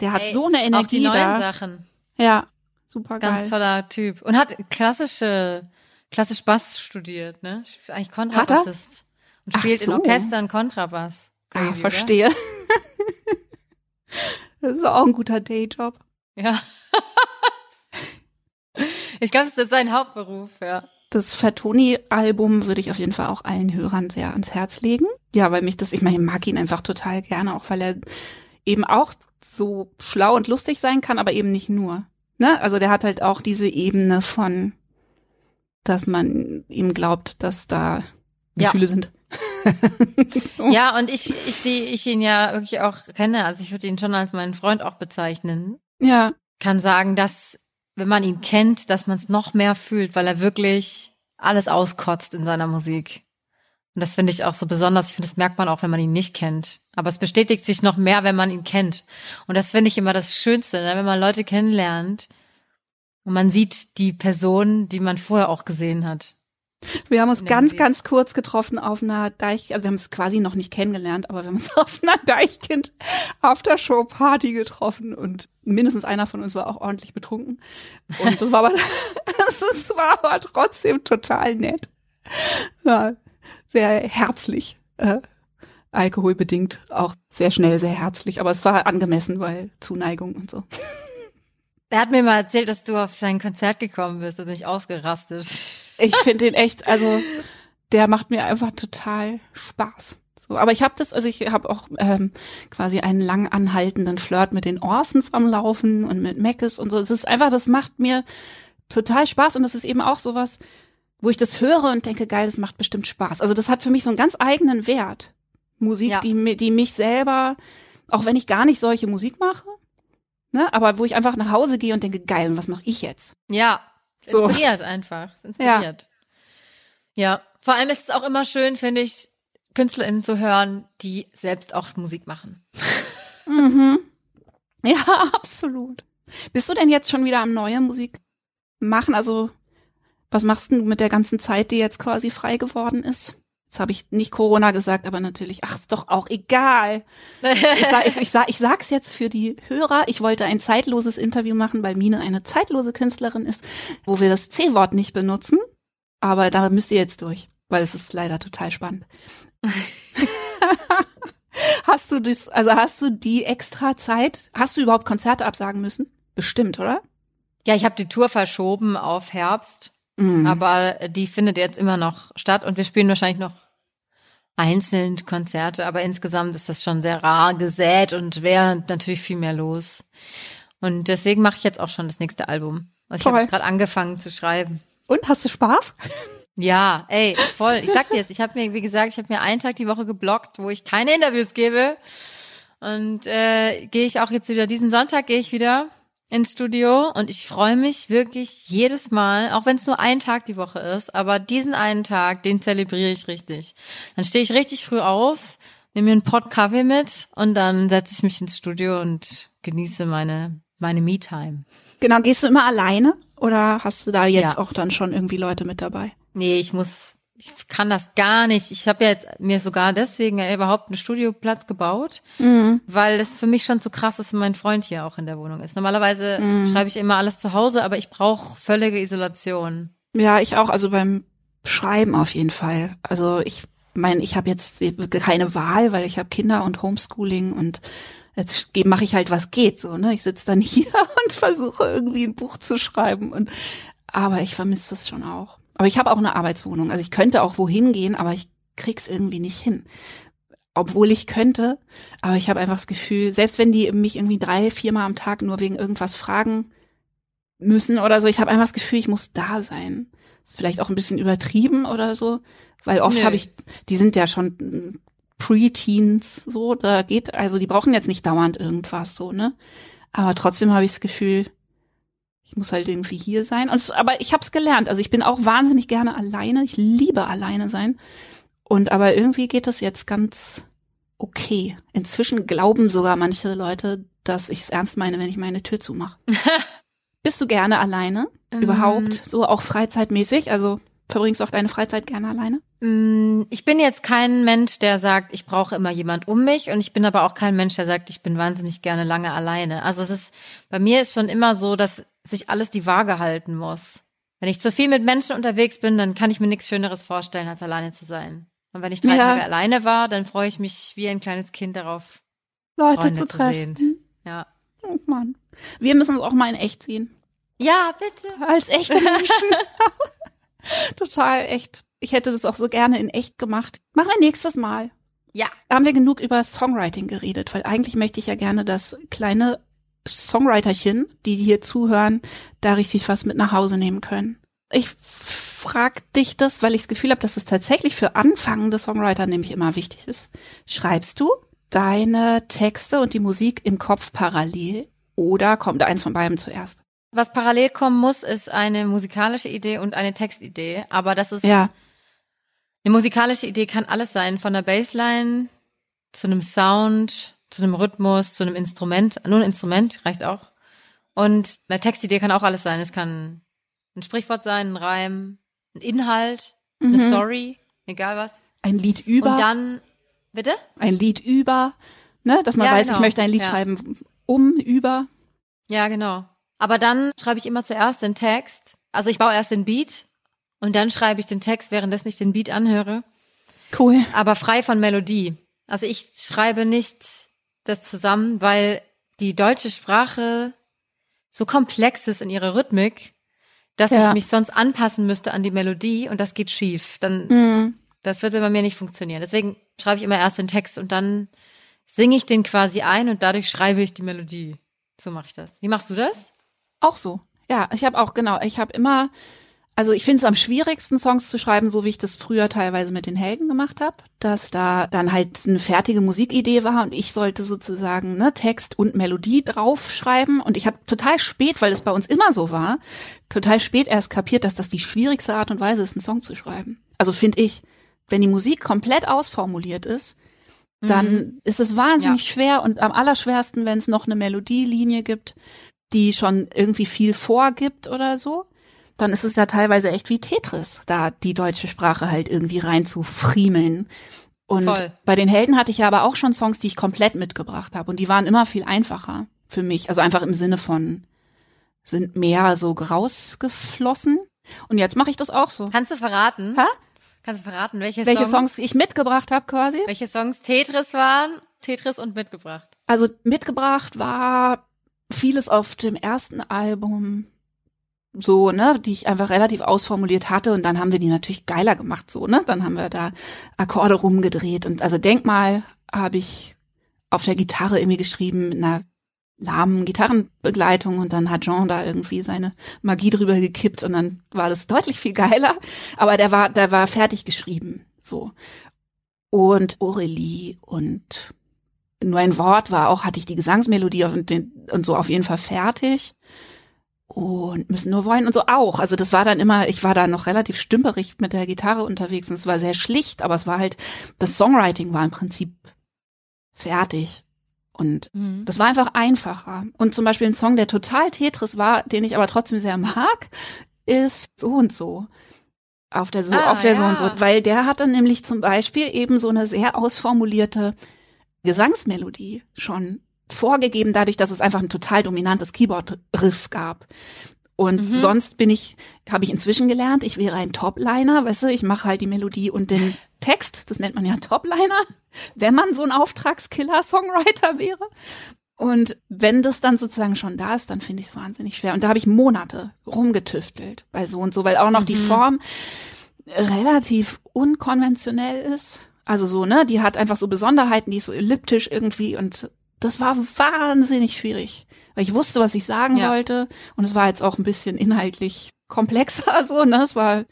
der hat ey, so eine auch die Energie neuen da. Sachen. Ja, super geil. Ganz toller Typ. Und hat klassische, klassisch Bass studiert, ne? Eigentlich Hat er? Kontrabassist. Und spielt in so. Orchestern Kontrabass. Ah, Crazy, verstehe. das ist auch ein guter Dayjob. Ja. ich glaube, das ist sein Hauptberuf, ja. Das Fatoni-Album würde ich auf jeden Fall auch allen Hörern sehr ans Herz legen. Ja, weil mich das, ich meine, ich mag ihn einfach total gerne, auch weil er eben auch so schlau und lustig sein kann, aber eben nicht nur. Ne? Also der hat halt auch diese Ebene von, dass man ihm glaubt, dass da Gefühle ja. sind. Ja, und ich, ich, die ich ihn ja wirklich auch kenne, also ich würde ihn schon als meinen Freund auch bezeichnen. Ja. Kann sagen, dass, wenn man ihn kennt, dass man es noch mehr fühlt, weil er wirklich alles auskotzt in seiner Musik. Und das finde ich auch so besonders. Ich finde, das merkt man auch, wenn man ihn nicht kennt. Aber es bestätigt sich noch mehr, wenn man ihn kennt. Und das finde ich immer das Schönste, ne? wenn man Leute kennenlernt und man sieht die Person, die man vorher auch gesehen hat. Wir haben uns ganz, Musik. ganz kurz getroffen auf einer Deich, also wir haben es quasi noch nicht kennengelernt, aber wir haben uns auf einer Deichkind Aftershow Party getroffen und mindestens einer von uns war auch ordentlich betrunken. Und das war aber, das war aber trotzdem total nett. Ja, sehr herzlich. Äh, alkoholbedingt auch sehr schnell, sehr herzlich, aber es war angemessen, weil Zuneigung und so. Er hat mir mal erzählt, dass du auf sein Konzert gekommen bist, bin ich ausgerastet. Ich finde ihn echt, also der macht mir einfach total Spaß. So, aber ich habe das, also ich habe auch ähm, quasi einen lang anhaltenden Flirt mit den Orsons am Laufen und mit Meckes und so. Es ist einfach, das macht mir total Spaß und das ist eben auch sowas, wo ich das höre und denke, geil, das macht bestimmt Spaß. Also das hat für mich so einen ganz eigenen Wert. Musik, ja. die, die mich selber, auch wenn ich gar nicht solche Musik mache, ne, aber wo ich einfach nach Hause gehe und denke, geil, und was mache ich jetzt? Ja, so. inspiriert einfach. Es inspiriert. Ja. ja, vor allem ist es auch immer schön, finde ich, KünstlerInnen zu hören, die selbst auch Musik machen. Mhm. Ja, absolut. Bist du denn jetzt schon wieder am neue Musik machen? Also, was machst du mit der ganzen Zeit, die jetzt quasi frei geworden ist? Jetzt habe ich nicht Corona gesagt, aber natürlich, ach, ist doch auch egal. Ich, sag, ich, ich, sag, ich sag's jetzt für die Hörer. Ich wollte ein zeitloses Interview machen, weil Mine eine zeitlose Künstlerin ist, wo wir das C-Wort nicht benutzen. Aber da müsst ihr jetzt durch, weil es ist leider total spannend. hast du das, also hast du die extra Zeit? Hast du überhaupt Konzerte absagen müssen? Bestimmt, oder? Ja, ich habe die Tour verschoben auf Herbst Mhm. Aber die findet jetzt immer noch statt und wir spielen wahrscheinlich noch einzeln Konzerte, aber insgesamt ist das schon sehr rar gesät und wäre natürlich viel mehr los. Und deswegen mache ich jetzt auch schon das nächste Album. Also ich habe jetzt gerade angefangen zu schreiben. Und hast du Spaß? Ja, ey, voll. Ich sag dir jetzt, ich habe mir, wie gesagt, ich habe mir einen Tag die Woche geblockt, wo ich keine Interviews gebe. Und äh, gehe ich auch jetzt wieder, diesen Sonntag gehe ich wieder ins Studio und ich freue mich wirklich jedes Mal, auch wenn es nur ein Tag die Woche ist, aber diesen einen Tag, den zelebriere ich richtig. Dann stehe ich richtig früh auf, nehme mir einen Pot Kaffee mit und dann setze ich mich ins Studio und genieße meine meine Me-Time. Genau, gehst du immer alleine oder hast du da jetzt ja. auch dann schon irgendwie Leute mit dabei? Nee, ich muss ich kann das gar nicht. Ich habe ja jetzt mir sogar deswegen ja überhaupt einen Studioplatz gebaut, mhm. weil das für mich schon zu krass ist, wenn mein Freund hier auch in der Wohnung ist. Normalerweise mhm. schreibe ich immer alles zu Hause, aber ich brauche völlige Isolation. Ja, ich auch. Also beim Schreiben auf jeden Fall. Also ich meine, ich habe jetzt keine Wahl, weil ich habe Kinder und Homeschooling und jetzt mache ich halt was geht so. Ne, ich sitze dann hier und versuche irgendwie ein Buch zu schreiben und aber ich vermisse das schon auch. Aber ich habe auch eine Arbeitswohnung. Also ich könnte auch wohin gehen, aber ich krieg's irgendwie nicht hin. Obwohl ich könnte, aber ich habe einfach das Gefühl, selbst wenn die mich irgendwie drei, viermal am Tag nur wegen irgendwas fragen müssen oder so, ich habe einfach das Gefühl, ich muss da sein. Ist vielleicht auch ein bisschen übertrieben oder so, weil oft habe ich, die sind ja schon Pre-Teens so, da geht, also die brauchen jetzt nicht dauernd irgendwas so, ne? Aber trotzdem habe ich das Gefühl, ich muss halt irgendwie hier sein. Und, aber ich habe es gelernt. Also ich bin auch wahnsinnig gerne alleine. Ich liebe alleine sein. Und aber irgendwie geht das jetzt ganz okay. Inzwischen glauben sogar manche Leute, dass ich es ernst meine, wenn ich meine Tür zumache. Bist du gerne alleine? Mhm. Überhaupt? So auch freizeitmäßig? Also verbringst du auch deine Freizeit gerne alleine? Mm, ich bin jetzt kein Mensch, der sagt, ich brauche immer jemand um mich und ich bin aber auch kein Mensch, der sagt, ich bin wahnsinnig gerne lange alleine. Also es ist, bei mir ist schon immer so, dass sich alles die Waage halten muss. Wenn ich zu viel mit Menschen unterwegs bin, dann kann ich mir nichts Schöneres vorstellen, als alleine zu sein. Und wenn ich drei ja. Tage alleine war, dann freue ich mich wie ein kleines Kind darauf, Leute Freunde zu treffen. Zu ja. Oh Mann. Wir müssen uns auch mal in echt sehen. Ja, bitte. Als echte Menschen. Total echt. Ich hätte das auch so gerne in echt gemacht. Machen wir nächstes Mal. Ja. Haben wir genug über Songwriting geredet? Weil eigentlich möchte ich ja gerne, dass kleine Songwriterchen, die hier zuhören, da richtig was mit nach Hause nehmen können. Ich frag dich das, weil ich das Gefühl habe, dass es tatsächlich für anfangende Songwriter nämlich immer wichtig ist. Schreibst du deine Texte und die Musik im Kopf parallel oder kommt eins von beiden zuerst? Was parallel kommen muss, ist eine musikalische Idee und eine Textidee. Aber das ist Ja. eine musikalische Idee kann alles sein, von der Bassline zu einem Sound, zu einem Rhythmus, zu einem Instrument. Nur ein Instrument reicht auch. Und eine Textidee kann auch alles sein. Es kann ein Sprichwort sein, ein Reim, ein Inhalt, eine Mhm. Story, egal was. Ein Lied über, Und dann, bitte? ein Lied über, ne, dass man Ja, weiß, ich genau. möchte ein Lied Ja. schreiben um, über. Ja, genau. Aber dann schreibe ich immer zuerst den Text. Also ich baue erst den Beat und dann schreibe ich den Text, währenddessen ich den Beat anhöre. Cool. aber frei von Melodie. Also ich schreibe nicht das zusammen, weil die deutsche Sprache so komplex ist in ihrer Rhythmik, dass Ja. ich mich sonst anpassen müsste an die Melodie und das geht schief. Dann, Mhm. das wird bei mir nicht funktionieren. Deswegen schreibe ich immer erst den Text und dann singe ich den quasi ein und dadurch schreibe ich die Melodie. So mache ich das. Wie machst du das? Auch so. Ja, ich habe auch, genau, ich habe immer, also ich finde es am schwierigsten, Songs zu schreiben, so wie ich das früher teilweise mit den Helden gemacht habe, dass da dann halt eine fertige Musikidee war und ich sollte sozusagen ne, Text und Melodie draufschreiben. Und ich habe total spät, weil es bei uns immer so war, total spät erst kapiert, dass das die schwierigste Art und Weise ist, einen Song zu schreiben. Also finde ich, wenn die Musik komplett ausformuliert ist, dann ist es wahnsinnig schwer und am allerschwersten, wenn es noch eine Melodielinie gibt, die schon irgendwie viel vorgibt oder so, dann ist es ja teilweise echt wie Tetris, da die deutsche Sprache halt irgendwie rein zu friemeln. Und Voll. bei den Helden hatte ich ja aber auch schon Songs, die ich komplett mitgebracht habe und die waren immer viel einfacher für mich, also einfach im Sinne von sind mehr so rausgeflossen und jetzt mache ich das auch so. Kannst du verraten? Hä? Kannst du verraten, welche, Welche Songs, Songs ich mitgebracht habe quasi? welche Songs Tetris waren? Tetris und mitgebracht. Also mitgebracht war vieles auf dem ersten Album so, ne, die ich einfach relativ ausformuliert hatte und dann haben wir die natürlich geiler gemacht, so, ne? Dann haben wir da Akkorde rumgedreht und also Denkmal habe ich auf der Gitarre irgendwie geschrieben mit einer lahmen Gitarrenbegleitung und dann hat Jean da irgendwie seine Magie drüber gekippt und dann war das deutlich viel geiler, aber der war der war fertig geschrieben, so. Und Aurelie und nur ein Wort war auch, hatte ich die Gesangsmelodie und, den, und so auf jeden Fall fertig. Und müssen nur wollen und so auch. Also das war dann immer, ich war da noch relativ stümperig mit der Gitarre unterwegs und es war sehr schlicht, aber es war halt, das Songwriting war im Prinzip fertig. Und Mhm. das war einfach einfacher. Und zum Beispiel ein Song, der total Tetris war, den ich aber trotzdem sehr mag, ist so und so. Auf der so, Ah, auf der so und so. ja. Weil der hatte nämlich zum Beispiel eben so eine sehr ausformulierte Gesangsmelodie schon vorgegeben, dadurch, dass es einfach ein total dominantes Keyboard-Riff gab. Und Mhm. sonst bin ich, habe ich inzwischen gelernt, ich wäre ein Topliner, weißt du, ich mache halt die Melodie und den Text, das nennt man ja Topliner, wenn man so ein Auftragskiller-Songwriter wäre. Und wenn das dann sozusagen schon da ist, dann finde ich es wahnsinnig schwer. Und da habe ich Monate rumgetüftelt bei so und so, weil auch noch die Form relativ unkonventionell ist. Also so, ne, die hat einfach so Besonderheiten, die ist so elliptisch irgendwie und das war wahnsinnig schwierig, weil ich wusste, was ich sagen Ja. wollte und es war jetzt auch ein bisschen inhaltlich komplexer, so, ne, es war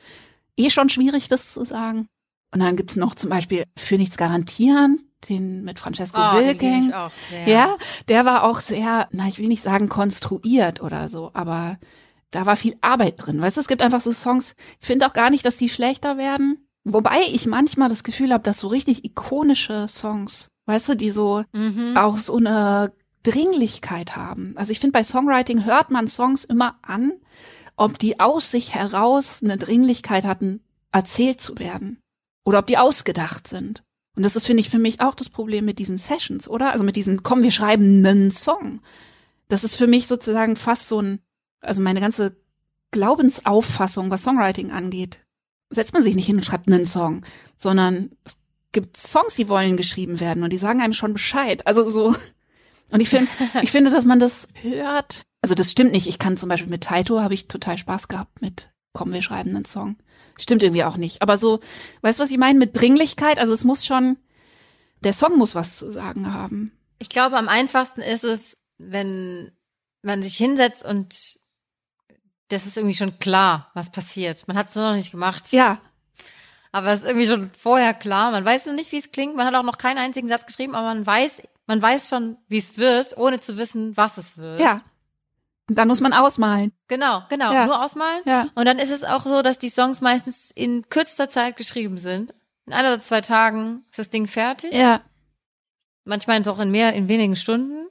eh schon schwierig, das zu sagen. Und dann gibt's noch zum Beispiel Für nichts garantieren, den mit Francesco Oh, Wilking. Ja, der war auch sehr, na, ich will nicht sagen konstruiert oder so, aber da war viel Arbeit drin. Weißt du, es gibt einfach so Songs, ich finde auch gar nicht, dass die schlechter werden. Wobei ich manchmal das Gefühl habe, dass so richtig ikonische Songs, weißt du, die so Mhm. auch so eine Dringlichkeit haben. Also ich finde, bei Songwriting hört man Songs immer an, ob die aus sich heraus eine Dringlichkeit hatten, erzählt zu werden. Oder ob die ausgedacht sind. Und das ist, finde ich, für mich auch das Problem mit diesen Sessions, oder? Also mit diesen, komm, wir schreiben einen Song. Das ist für mich sozusagen fast so ein, also meine ganze Glaubensauffassung, was Songwriting angeht, setzt man sich nicht hin und schreibt einen Song, sondern es gibt Songs, die wollen geschrieben werden und die sagen einem schon Bescheid. Also so. Und ich finde, ich finde, dass man das hört. Also das stimmt nicht. Ich kann zum Beispiel mit Taito habe ich total Spaß gehabt mit Komm, wir schreiben einen Song. Stimmt irgendwie auch nicht. Aber so, weißt du, was ich meine mit Dringlichkeit? Also es muss schon, der Song muss was zu sagen haben. Ich glaube, am einfachsten ist es, wenn man sich hinsetzt und das ist irgendwie schon klar, was passiert. Man hat es nur noch nicht gemacht. Ja, Aber es ist irgendwie schon vorher klar. Man weiß noch nicht, wie es klingt. Man hat auch noch keinen einzigen Satz geschrieben, aber man weiß, man weiß schon, wie es wird, ohne zu wissen, was es wird. ja. Und dann muss man ausmalen. Genau, genau. Ja. Nur ausmalen. Ja. Und dann ist es auch so, dass die Songs meistens in kürzester Zeit geschrieben sind. In ein oder zwei Tagen ist das Ding fertig. Ja, Manchmal auch in mehr, in wenigen Stunden.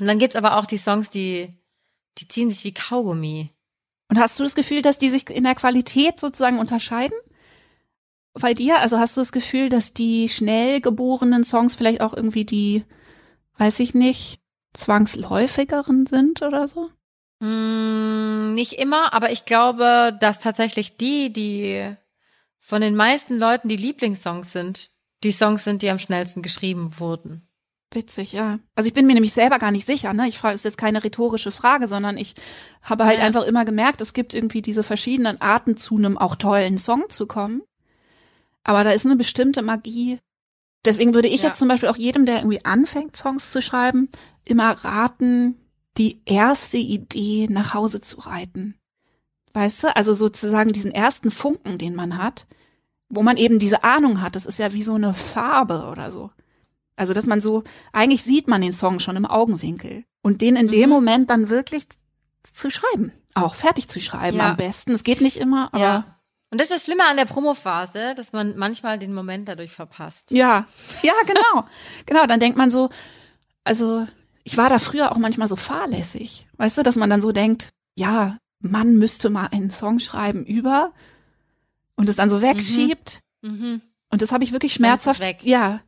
Und dann gibt's aber auch die Songs, die, die ziehen sich wie Kaugummi. Und hast du das Gefühl, dass die sich in der Qualität sozusagen unterscheiden? Bei dir? Also hast du das Gefühl, dass die schnell geborenen Songs vielleicht auch irgendwie die, weiß ich nicht, zwangsläufigeren sind oder so? Hm, nicht immer, aber ich glaube, dass tatsächlich die, die von den meisten Leuten die Lieblingssongs sind, die Songs sind, die am schnellsten geschrieben wurden. Witzig, ja. Also ich bin mir nämlich selber gar nicht sicher, ne? Ich frage, ist jetzt keine rhetorische Frage, sondern ich habe halt Ja. einfach immer gemerkt, es gibt irgendwie diese verschiedenen Arten, zu einem auch tollen Song zu kommen. Aber da ist eine bestimmte Magie. Deswegen würde ich Ja. jetzt zum Beispiel auch jedem, der irgendwie anfängt, Songs zu schreiben, immer raten, die erste Idee nach Hause zu reiten. Weißt du? Also sozusagen diesen ersten Funken, den man hat, wo man eben diese Ahnung hat. Das ist ja wie so eine Farbe oder so. Also, dass man so, eigentlich sieht man den Song schon im Augenwinkel. Und den in dem Mhm. Moment dann wirklich zu schreiben. Auch fertig zu schreiben Ja. am besten. Es geht nicht immer, aber ja. Und das ist das Schlimme an der Promophase, dass man manchmal den Moment dadurch verpasst. ja. Ja, genau. genau, dann denkt man so, also, ich war da früher auch manchmal so fahrlässig. Weißt du, dass man dann so denkt, ja, man müsste mal einen Song schreiben über und es dann so wegschiebt. Mhm. Und das habe ich wirklich schmerzhaft. Ja.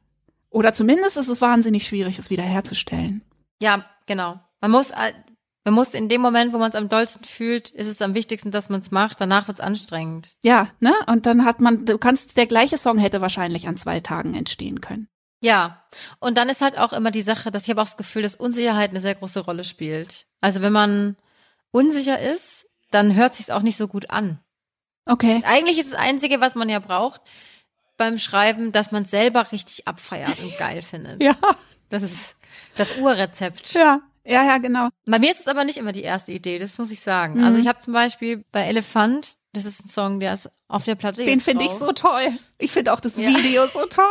Oder zumindest ist es wahnsinnig schwierig, es wiederherzustellen. Ja, genau. Man muss, äh, man muss in dem Moment, wo man es am dollsten fühlt, ist es am wichtigsten, dass man es macht. Danach wird's anstrengend. Ja, ne? Und dann hat man, du kannst, der gleiche Song hätte wahrscheinlich an zwei Tagen entstehen können. Ja, und dann ist halt auch immer die Sache, dass ich habe auch das Gefühl, dass Unsicherheit eine sehr große Rolle spielt. Also wenn man unsicher ist, dann hört sich's auch nicht so gut an. Okay. Eigentlich ist das Einzige, was man ja braucht beim Schreiben, dass man selber richtig abfeiert und geil findet. Ja, Das ist das Urrezept. ja, ja, ja, genau. Bei mir ist es aber nicht immer die erste Idee, das muss ich sagen. Mhm. Also ich habe zum Beispiel bei Elefant, das ist ein Song, der ist auf der Platte. Den finde ich so toll. Ich finde auch das Ja. Video so toll.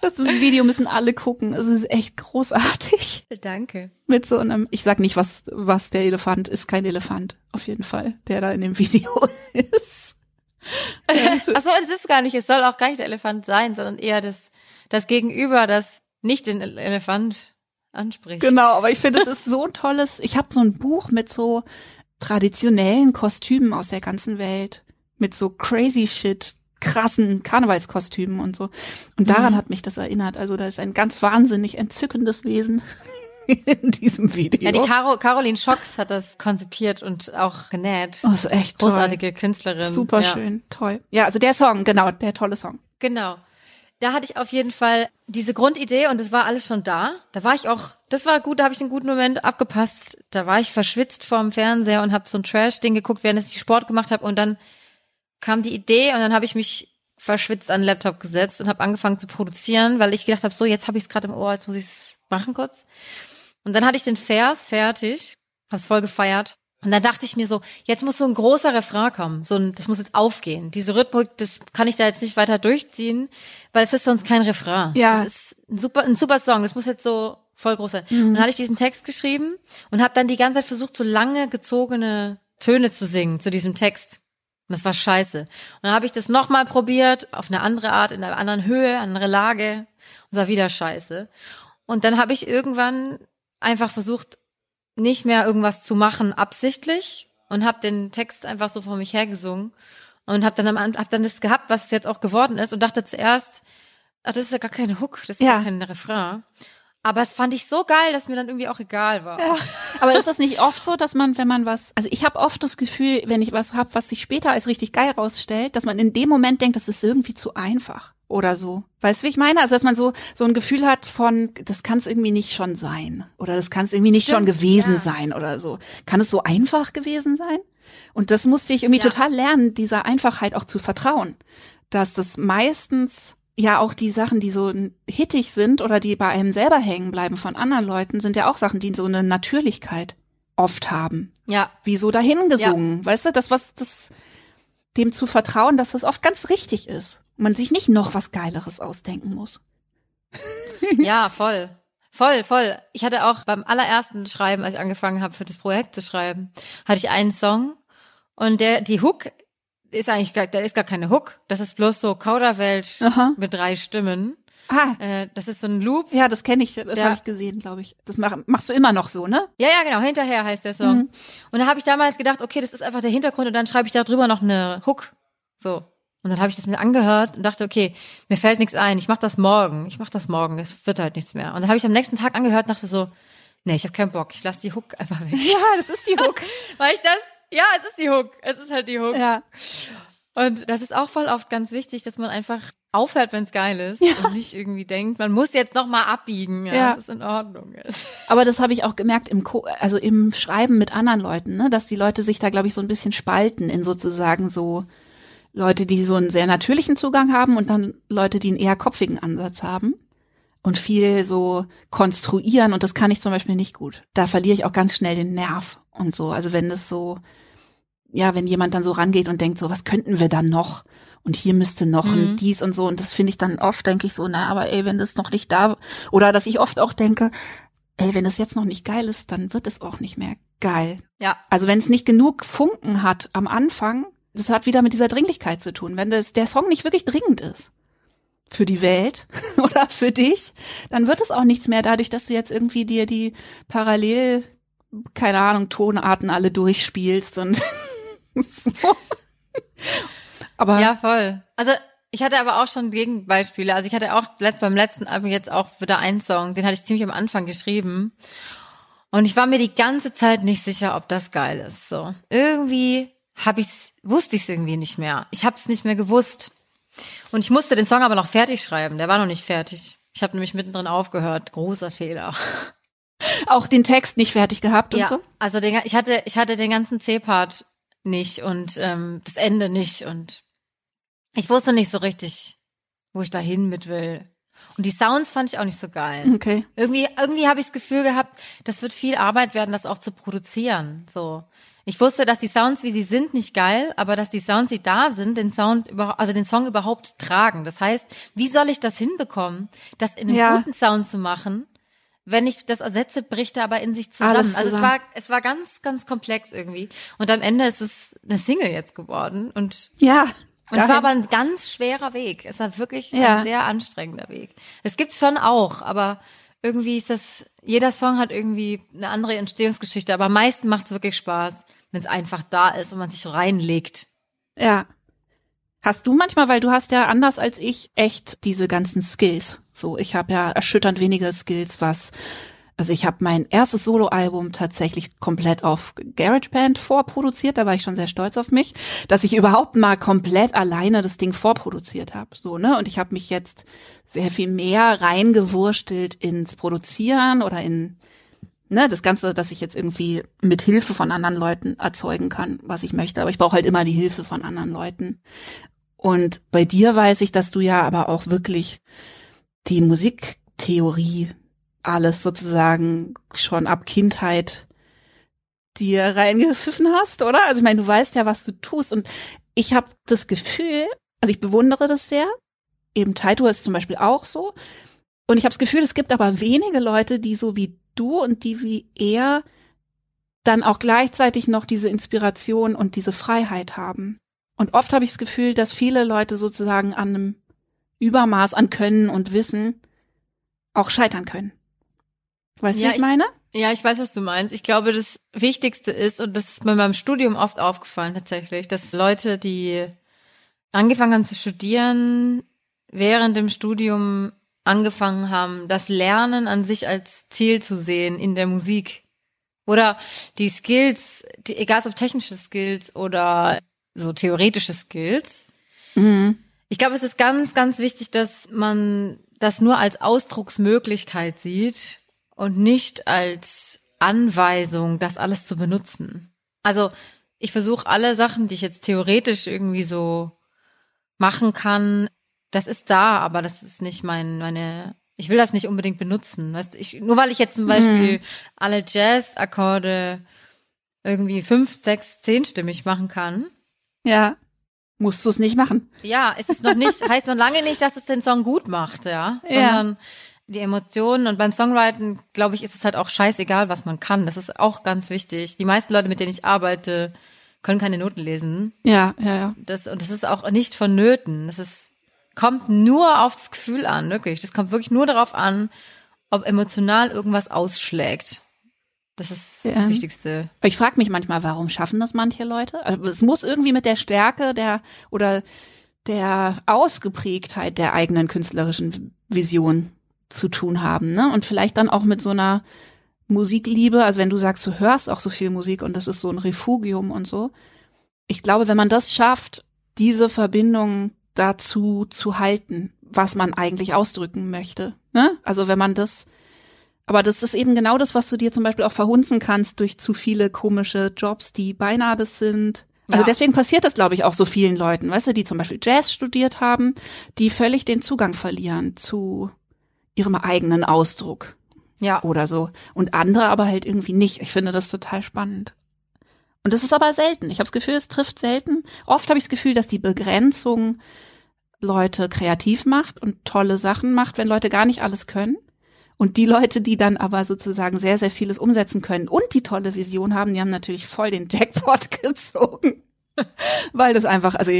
Das Video müssen alle gucken. Es ist echt großartig. Danke. Mit so einem, ich sag nicht, was, was der Elefant ist, kein Elefant. Auf jeden Fall, der da in dem Video ist. Ist- Achso, es ist gar nicht, es soll auch gar nicht der Elefant sein, sondern eher das, das Gegenüber, das nicht den El- Elefant anspricht. Genau, aber ich finde, es ist so ein tolles. Ich habe so ein Buch mit so traditionellen Kostümen aus der ganzen Welt, mit so crazy shit, krassen Karnevalskostümen und so. Und daran Mhm. hat mich das erinnert. Also da ist ein ganz wahnsinnig entzückendes Wesen in diesem Video. Ja, die Caro, Caroline Schox hat das konzipiert und auch genäht. oh, ist echt toll. Großartige Künstlerin. Super ja. schön, toll. Ja, also der Song, genau, der tolle Song. Genau. Da hatte ich auf jeden Fall diese Grundidee und es war alles schon da. Da war ich auch, das war gut, da habe ich einen guten Moment abgepasst. Da war ich verschwitzt vorm Fernseher und habe so ein Trash-Ding geguckt, während ich Sport gemacht habe und dann kam die Idee und dann habe ich mich verschwitzt an den Laptop gesetzt und habe angefangen zu produzieren, weil ich gedacht habe, so jetzt habe ich es gerade im Ohr, jetzt muss ich es machen kurz. Und dann hatte ich den Vers fertig, hab's voll gefeiert. Und dann dachte ich mir so, jetzt muss so ein großer Refrain kommen, so ein, das muss jetzt aufgehen. Diese Rhythmik, das kann ich da jetzt nicht weiter durchziehen, weil es ist sonst kein Refrain. Ja. Das ist ein super, ein super Song, das muss jetzt so voll groß sein. Und dann hatte ich diesen Text geschrieben und habe dann die ganze Zeit versucht, so lange gezogene Töne zu singen zu diesem Text. Und das war scheiße. Und dann habe ich das nochmal probiert, auf eine andere Art, in einer anderen Höhe, andere Lage. Und es war wieder scheiße. Und dann habe ich irgendwann einfach versucht, nicht mehr irgendwas zu machen absichtlich und habe den Text einfach so vor mich hergesungen und habe dann am hab dann das gehabt, was es jetzt auch geworden ist und dachte zuerst, ach, das ist ja gar keine Hook, das ist ja, Ja. kein Refrain. Aber es fand ich so geil, dass mir dann irgendwie auch egal war. Ja. Aber ist es nicht oft so, dass man, wenn man was, also ich habe oft das Gefühl, wenn ich was hab, was sich später als richtig geil rausstellt, dass man in dem Moment denkt, das ist irgendwie zu einfach oder so. Weißt du, wie ich meine? Also dass man so so ein Gefühl hat von, das kann es irgendwie nicht schon sein oder das kann es irgendwie nicht schon Stimmt, gewesen ja. sein oder so. Kann es so einfach gewesen sein? Und das musste ich irgendwie Ja. total lernen, dieser Einfachheit auch zu vertrauen, dass das meistens ja auch die Sachen, die so hittig sind oder die bei einem selber hängen bleiben von anderen Leuten, sind ja auch Sachen, die so eine Natürlichkeit oft haben. Ja. Wie so dahingesungen. Ja. Weißt du, das, was das, dem zu vertrauen, dass das oft ganz richtig ist. Man sich nicht noch was Geileres ausdenken muss. ja, voll. Voll, voll. Ich hatte auch beim allerersten Schreiben, als ich angefangen habe, für das Projekt zu schreiben, hatte ich einen Song und der, die Hook ist eigentlich gar, da ist gar keine Hook. Das ist bloß so Kauderwelsch mit drei Stimmen. Ah. Äh, das ist so ein Loop. Ja, das kenne ich, das ja. habe ich gesehen, glaube ich. Das mach, machst du immer noch so, ne? Ja, ja, genau. Hinterher heißt der Song. Mhm. Und da habe ich damals gedacht, okay, das ist einfach der Hintergrund und dann schreibe ich da drüber noch eine Hook. So. Und dann habe ich das mir angehört und dachte, okay, mir fällt nichts ein. Ich mache das morgen. Ich mache das morgen. Es wird halt nichts mehr. Und dann habe ich am nächsten Tag angehört und dachte so, nee, ich habe keinen Bock. Ich lasse die Hook einfach weg. Ja, das ist die Hook. Weil ich das ja, es ist die Hook. Es ist halt die Hook. Ja. Und das ist auch voll oft ganz wichtig, dass man einfach aufhört, wenn es geil ist ja. und nicht irgendwie denkt, man muss jetzt noch mal abbiegen, ja, ja. dass es in Ordnung ist. Aber das habe ich auch gemerkt im Co also im Schreiben mit anderen Leuten, ne, dass die Leute sich da glaube ich so ein bisschen spalten in sozusagen so Leute, die so einen sehr natürlichen Zugang haben und dann Leute, die einen eher kopfigen Ansatz haben und viel so konstruieren und das kann ich zum Beispiel nicht gut. Da verliere ich auch ganz schnell den Nerv und so. Also wenn das so, ja, wenn jemand dann so rangeht und denkt so, was könnten wir dann noch? Und hier müsste noch mhm. ein dies und so. Und das finde ich dann oft, denke ich so, na, aber ey, wenn das noch nicht da, oder dass ich oft auch denke, ey, wenn das jetzt noch nicht geil ist, dann wird es auch nicht mehr geil. Ja. Also wenn es nicht genug Funken hat am Anfang, das hat wieder mit dieser Dringlichkeit zu tun. Wenn das, der Song nicht wirklich dringend ist für die Welt oder für dich, dann wird es auch nichts mehr dadurch, dass du jetzt irgendwie dir die parallel keine Ahnung, Tonarten alle durchspielst und so. Aber ja, voll. Also ich hatte aber auch schon Gegenbeispiele. Also ich hatte auch beim letzten Album jetzt auch wieder einen Song, den hatte ich ziemlich am Anfang geschrieben. Und ich war mir die ganze Zeit nicht sicher, ob das geil ist. So irgendwie habe ich's, wusste ich es irgendwie nicht mehr. Ich habe es nicht mehr gewusst. Und ich musste den Song aber noch fertig schreiben. Der war noch nicht fertig. Ich habe nämlich mittendrin aufgehört. Großer Fehler. Auch den Text nicht fertig gehabt und ja, so? Also den, ich hatte, ich hatte den ganzen C-Part nicht und ähm, das Ende nicht und ich wusste nicht so richtig, wo ich dahin mit will. Und die Sounds fand ich auch nicht so geil. Okay. Irgendwie, irgendwie habe ich das Gefühl gehabt, das wird viel Arbeit werden, das auch zu produzieren. So. Ich wusste, dass die Sounds, wie sie sind, nicht geil, aber dass die Sounds, die da sind, den Sound über, also den Song überhaupt tragen. Das heißt, wie soll ich das hinbekommen, das in einem ja. guten Sound zu machen, wenn ich das ersetze, bricht er aber in sich zusammen. Zusammen. Also es war, es war ganz, ganz komplex irgendwie. Und am Ende ist es eine Single jetzt geworden. Und ja. Und es war aber ein ganz schwerer Weg. Es war wirklich ja. ein sehr anstrengender Weg. Es gibt's schon auch, aber irgendwie ist das, jeder Song hat irgendwie eine andere Entstehungsgeschichte, aber am meisten macht es wirklich Spaß, wenn es einfach da ist und man sich reinlegt. Ja. Hast du manchmal, weil du hast ja anders als ich echt diese ganzen Skills. So, ich habe ja erschütternd weniger Skills, was also ich habe mein erstes Soloalbum tatsächlich komplett auf GarageBand vorproduziert, da war ich schon sehr stolz auf mich, dass ich überhaupt mal komplett alleine das Ding vorproduziert habe, so, ne? Und ich habe mich jetzt sehr viel mehr reingewurstelt ins Produzieren oder in ne, das Ganze, dass ich jetzt irgendwie mit Hilfe von anderen Leuten erzeugen kann, was ich möchte. Aber ich brauche halt immer die Hilfe von anderen Leuten. Und bei dir weiß ich, dass du ja aber auch wirklich die Musiktheorie alles sozusagen schon ab Kindheit dir reingepfiffen hast, oder? Also ich meine, du weißt ja, was du tust. Und ich habe das Gefühl, also ich bewundere das sehr. Eben Taito ist zum Beispiel auch so. Und ich habe das Gefühl, es gibt aber wenige Leute, die so wie du und die wie er dann auch gleichzeitig noch diese Inspiration und diese Freiheit haben. Und oft habe ich das Gefühl, dass viele Leute sozusagen an einem Übermaß an Können und Wissen auch scheitern können. Weißt du, ja, wie ich meine? Ja, ich weiß, was du meinst. Ich glaube, das Wichtigste ist, und das ist mir beim Studium oft aufgefallen tatsächlich, dass Leute, die angefangen haben zu studieren, während dem Studium angefangen haben, das Lernen an sich als Ziel zu sehen in der Musik. Oder die Skills, die, egal ob technische Skills oder so theoretische Skills. Mhm. Ich glaube, es ist ganz, ganz wichtig, dass man das nur als Ausdrucksmöglichkeit sieht und nicht als Anweisung, das alles zu benutzen. Also ich versuche alle Sachen, die ich jetzt theoretisch irgendwie so machen kann, das ist da, aber das ist nicht mein, meine, ich will das nicht unbedingt benutzen. Weißt du, ich, nur weil ich jetzt zum Beispiel alle Jazz-Akkorde irgendwie fünf, sechs, zehnstimmig machen kann. Ja. Musst du es nicht machen. Ja, es ist noch nicht, heißt noch lange nicht, dass es den Song gut macht, ja. Ja. Sondern die Emotionen und beim Songwriting, glaube ich, ist es halt auch scheißegal, was man kann. Das ist auch ganz wichtig. Die meisten Leute, mit denen ich arbeite, können keine Noten lesen. Ja, ja, ja. Das, und das ist auch nicht vonnöten. Das ist, kommt nur auf das Gefühl an, wirklich. Das kommt wirklich nur darauf an, ob emotional irgendwas ausschlägt. Das ist Ja. das Wichtigste. Ich frage mich manchmal, warum schaffen das manche Leute? Also es muss irgendwie mit der Stärke der oder der Ausgeprägtheit der eigenen künstlerischen Vision zu tun haben, ne? Und vielleicht dann auch mit so einer Musikliebe, also wenn du sagst, du hörst auch so viel Musik und das ist so ein Refugium und so. Ich glaube, wenn man das schafft, diese Verbindung dazu zu halten, was man eigentlich ausdrücken möchte, ne? Also wenn man das aber das ist eben genau das, was du dir zum Beispiel auch verhunzen kannst durch zu viele komische Jobs, die beinahe das sind. Also Ja. deswegen passiert das, glaube ich, auch so vielen Leuten, weißt du, die zum Beispiel Jazz studiert haben, die völlig den Zugang verlieren zu ihrem eigenen Ausdruck Ja. oder so. Und andere aber halt irgendwie nicht. Ich finde das total spannend. Und das ist aber selten. Ich habe das Gefühl, es trifft selten. Oft habe ich das Gefühl, dass die Begrenzung Leute kreativ macht und tolle Sachen macht, wenn Leute gar nicht alles können. Und die Leute, die dann aber sozusagen sehr, sehr vieles umsetzen können und die tolle Vision haben, die haben natürlich voll den Jackpot gezogen. Weil das einfach, also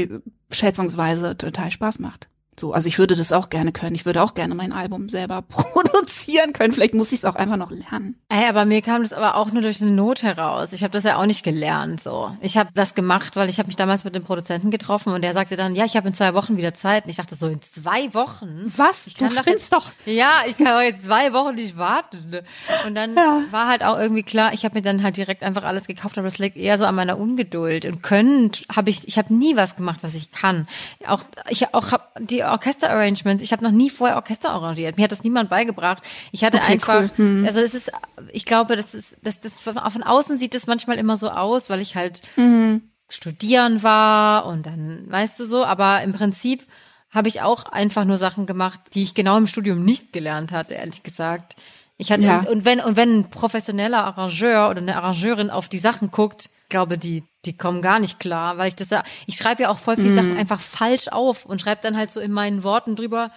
schätzungsweise total Spaß macht. So, also ich würde das auch gerne können. Ich würde auch gerne mein Album selber produzieren können. Vielleicht muss ich es auch einfach noch lernen. Ey, aber mir kam das aber auch nur durch eine Not heraus. Ich habe das ja auch nicht gelernt so. Ich habe das gemacht, weil ich habe mich damals mit dem Produzenten getroffen und der sagte dann, ja, ich habe in zwei Wochen wieder Zeit. Und ich dachte so, in zwei Wochen? Was? Ich Du kann doch spinnst jetzt, doch. Ja, ich kann doch jetzt zwei Wochen nicht warten. ne? Und dann Ja. war halt auch irgendwie klar, ich habe mir dann halt direkt einfach alles gekauft, aber das liegt eher so an meiner Ungeduld. Und können habe ich, ich habe nie was gemacht, was ich kann. Auch ich auch hab die Orchester-Arrangements, ich habe noch nie vorher Orchester arrangiert. Mir hat das niemand beigebracht. Ich hatte Okay, einfach, cool. Hm. also es ist, ich glaube, das ist, das, das von, von außen sieht es manchmal immer so aus, weil ich halt Mhm. studieren war und dann, weißt du so, aber im Prinzip habe ich auch einfach nur Sachen gemacht, die ich genau im Studium nicht gelernt hatte, ehrlich gesagt. Ich hatte, Ja. und, wenn, und wenn ein professioneller Arrangeur oder eine Arrangeurin auf die Sachen guckt, glaube die, die kommen gar nicht klar, weil ich das ja, ich schreibe ja auch voll viele Sachen einfach falsch auf und schreibe dann halt so in meinen Worten drüber,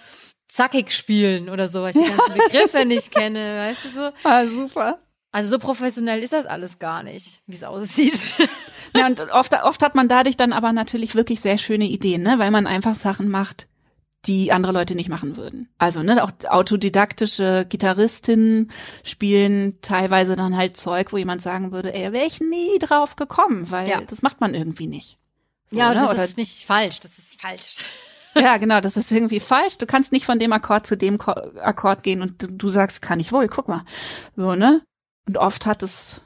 zackig spielen oder so, weil ich die ganzen Begriffe nicht kenne, weißt du so. Ah, super. Also so professionell ist das alles gar nicht, wie es aussieht. Ja, und oft, oft hat man dadurch dann aber natürlich wirklich sehr schöne Ideen, ne? weil man einfach Sachen macht, die andere Leute nicht machen würden. Also ne, auch autodidaktische Gitarristinnen spielen teilweise dann halt Zeug, wo jemand sagen würde, ey, wäre ich nie drauf gekommen, weil Ja. das macht man irgendwie nicht. So, ja, und ne? das Oder- ist nicht falsch, das ist falsch. ja, genau, das ist irgendwie falsch. Du kannst nicht von dem Akkord zu dem Ko Akkord gehen und du, du sagst, kann ich wohl, guck mal. So, ne? Und oft hat es,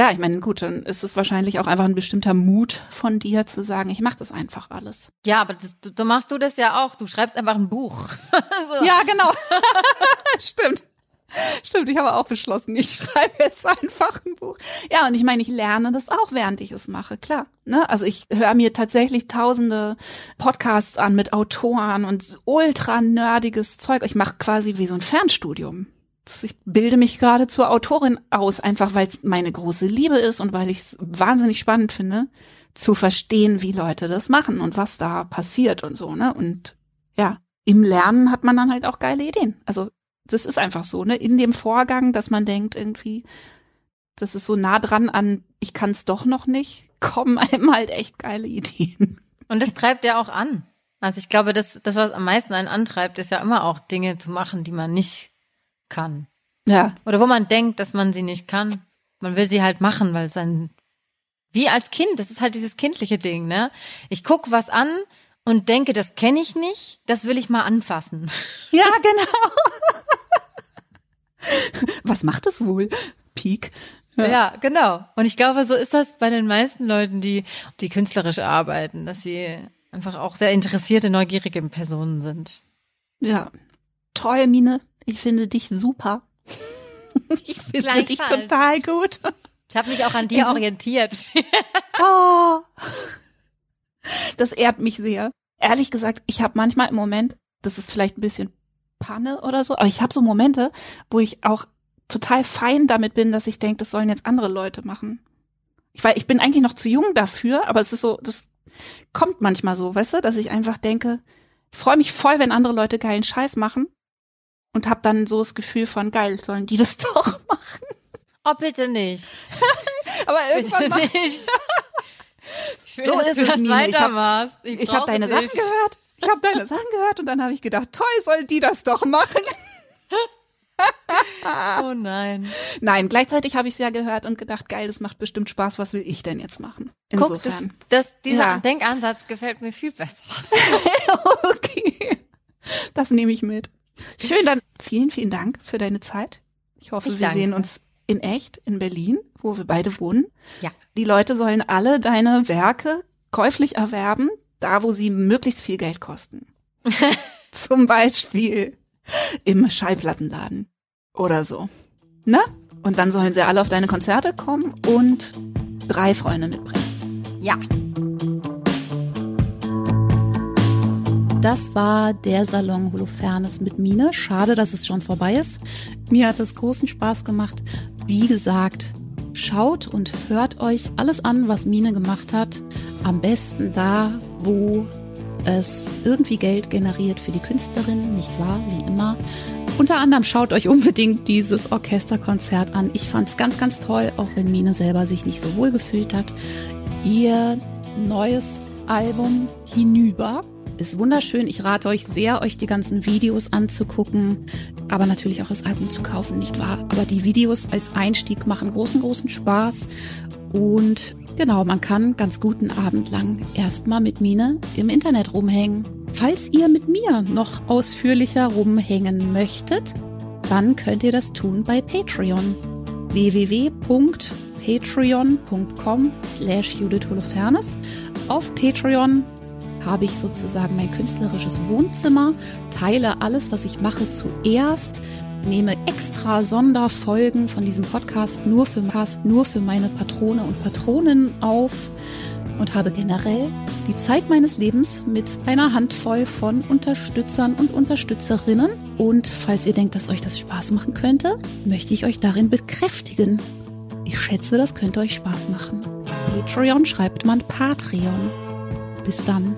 ja, ich meine, gut, dann ist es wahrscheinlich auch einfach ein bestimmter Mut von dir zu sagen, ich mache das einfach alles. Ja, aber das, du, du machst du das ja auch. Du schreibst einfach ein Buch. so. Ja, genau. Stimmt. Stimmt, ich habe auch beschlossen, ich schreibe jetzt einfach ein Buch. Ja, und ich meine, ich lerne das auch, während ich es mache, klar. Ne? Also ich höre mir tatsächlich tausende Podcasts an mit Autoren und ultra nerdiges Zeug. Ich mache quasi wie so ein Fernstudium. Ich bilde mich gerade zur Autorin aus, einfach weil es meine große Liebe ist und weil ich es wahnsinnig spannend finde, zu verstehen, wie Leute das machen und was da passiert und so, ne? Und ja, im Lernen hat man dann halt auch geile Ideen. Also das ist einfach so, ne? In dem Vorgang, dass man denkt irgendwie, das ist so nah dran an, ich kann es doch noch nicht, kommen einem halt echt geile Ideen. Und das treibt ja auch an. Also ich glaube, das, das, was am meisten einen antreibt, ist ja immer auch Dinge zu machen, die man nicht kann. Ja, Oder wo man denkt, dass man sie nicht kann. Man will sie halt machen, weil es ein, wie als Kind, das ist halt dieses kindliche Ding, ne? Ich guck was an und denke, das kenne ich nicht, das will ich mal anfassen. ja, genau. Was macht es wohl? Peak. Ja. genau. Und ich glaube, so ist das bei den meisten Leuten, die, die künstlerisch arbeiten, dass sie einfach auch sehr interessierte, neugierige Personen sind. Ja. Toll, Mine. Ich finde dich super. Ich finde dich total gut. Ich habe mich auch an dir orientiert. Oh. Das ehrt mich sehr. ehrlich gesagt, ich habe manchmal im Moment, das ist vielleicht ein bisschen Panne oder so, aber ich habe so Momente, wo ich auch total fein damit bin, dass ich denke, das sollen jetzt andere Leute machen. Ich weil ich bin eigentlich noch zu jung dafür, aber es ist so, das kommt manchmal so, weißt du, dass ich einfach denke, ich freue mich voll, wenn andere Leute geilen Scheiß machen und habe dann so das Gefühl von geil, sollen die das doch machen. Oh, bitte nicht. aber irgendwann Bitte mach, nicht. Will, So ist es, Mine. Ich hab- habe brauche deine dich. Sachen gehört. Ich habe deine Sachen gehört und dann habe ich gedacht, toll, sollen die das doch machen. Oh nein. Nein, gleichzeitig habe ich es ja gehört und gedacht, geil, das macht bestimmt Spaß, was will ich denn jetzt machen? Guck, das, Insofern. das, dieser Ja. Denkansatz gefällt mir viel besser. okay. Das nehme ich mit. Schön, dann vielen, vielen Dank für deine Zeit. Ich hoffe, Ich wir danke. sehen uns in echt in Berlin, wo wir beide wohnen. Ja. Die Leute sollen alle deine Werke käuflich erwerben, da wo sie möglichst viel Geld kosten. Zum Beispiel im Schallplattenladen oder so. Ne? Und dann sollen sie alle auf deine Konzerte kommen und drei Freunde mitbringen. Ja. Das war der Salon Holofernes mit Mine. Schade, dass es schon vorbei ist. Mir hat es großen Spaß gemacht. Wie gesagt, schaut und hört euch alles an, was Mine gemacht hat. Am besten da, wo es irgendwie Geld generiert für die Künstlerin, nicht wahr? Wie immer. Unter anderem schaut euch unbedingt dieses Orchesterkonzert an. Ich fand's ganz, ganz toll, auch wenn Mine selber sich nicht so wohl gefühlt hat. Ihr neues Album Hinüber ist wunderschön. Ich rate euch sehr, euch die ganzen Videos anzugucken, aber natürlich auch das Album zu kaufen, nicht wahr? Aber die Videos als Einstieg machen großen, großen Spaß und genau, man kann ganz guten Abend lang erstmal mit Mine im Internet rumhängen. Falls ihr mit mir noch ausführlicher rumhängen möchtet, dann könnt ihr das tun bei Patreon. www.patreon.com slash Judith Holofernes. Auf Patreon habe ich sozusagen mein künstlerisches Wohnzimmer, teile alles, was ich mache, zuerst, nehme extra Sonderfolgen von diesem Podcast nur für, nur für meine Patrone und Patronen auf und habe generell die Zeit meines Lebens mit einer Handvoll von Unterstützern und Unterstützerinnen. Und falls ihr denkt, dass euch das Spaß machen könnte, möchte ich euch darin bekräftigen. Ich schätze, das könnte euch Spaß machen. Patreon schreibt man Patreon. Bis dann.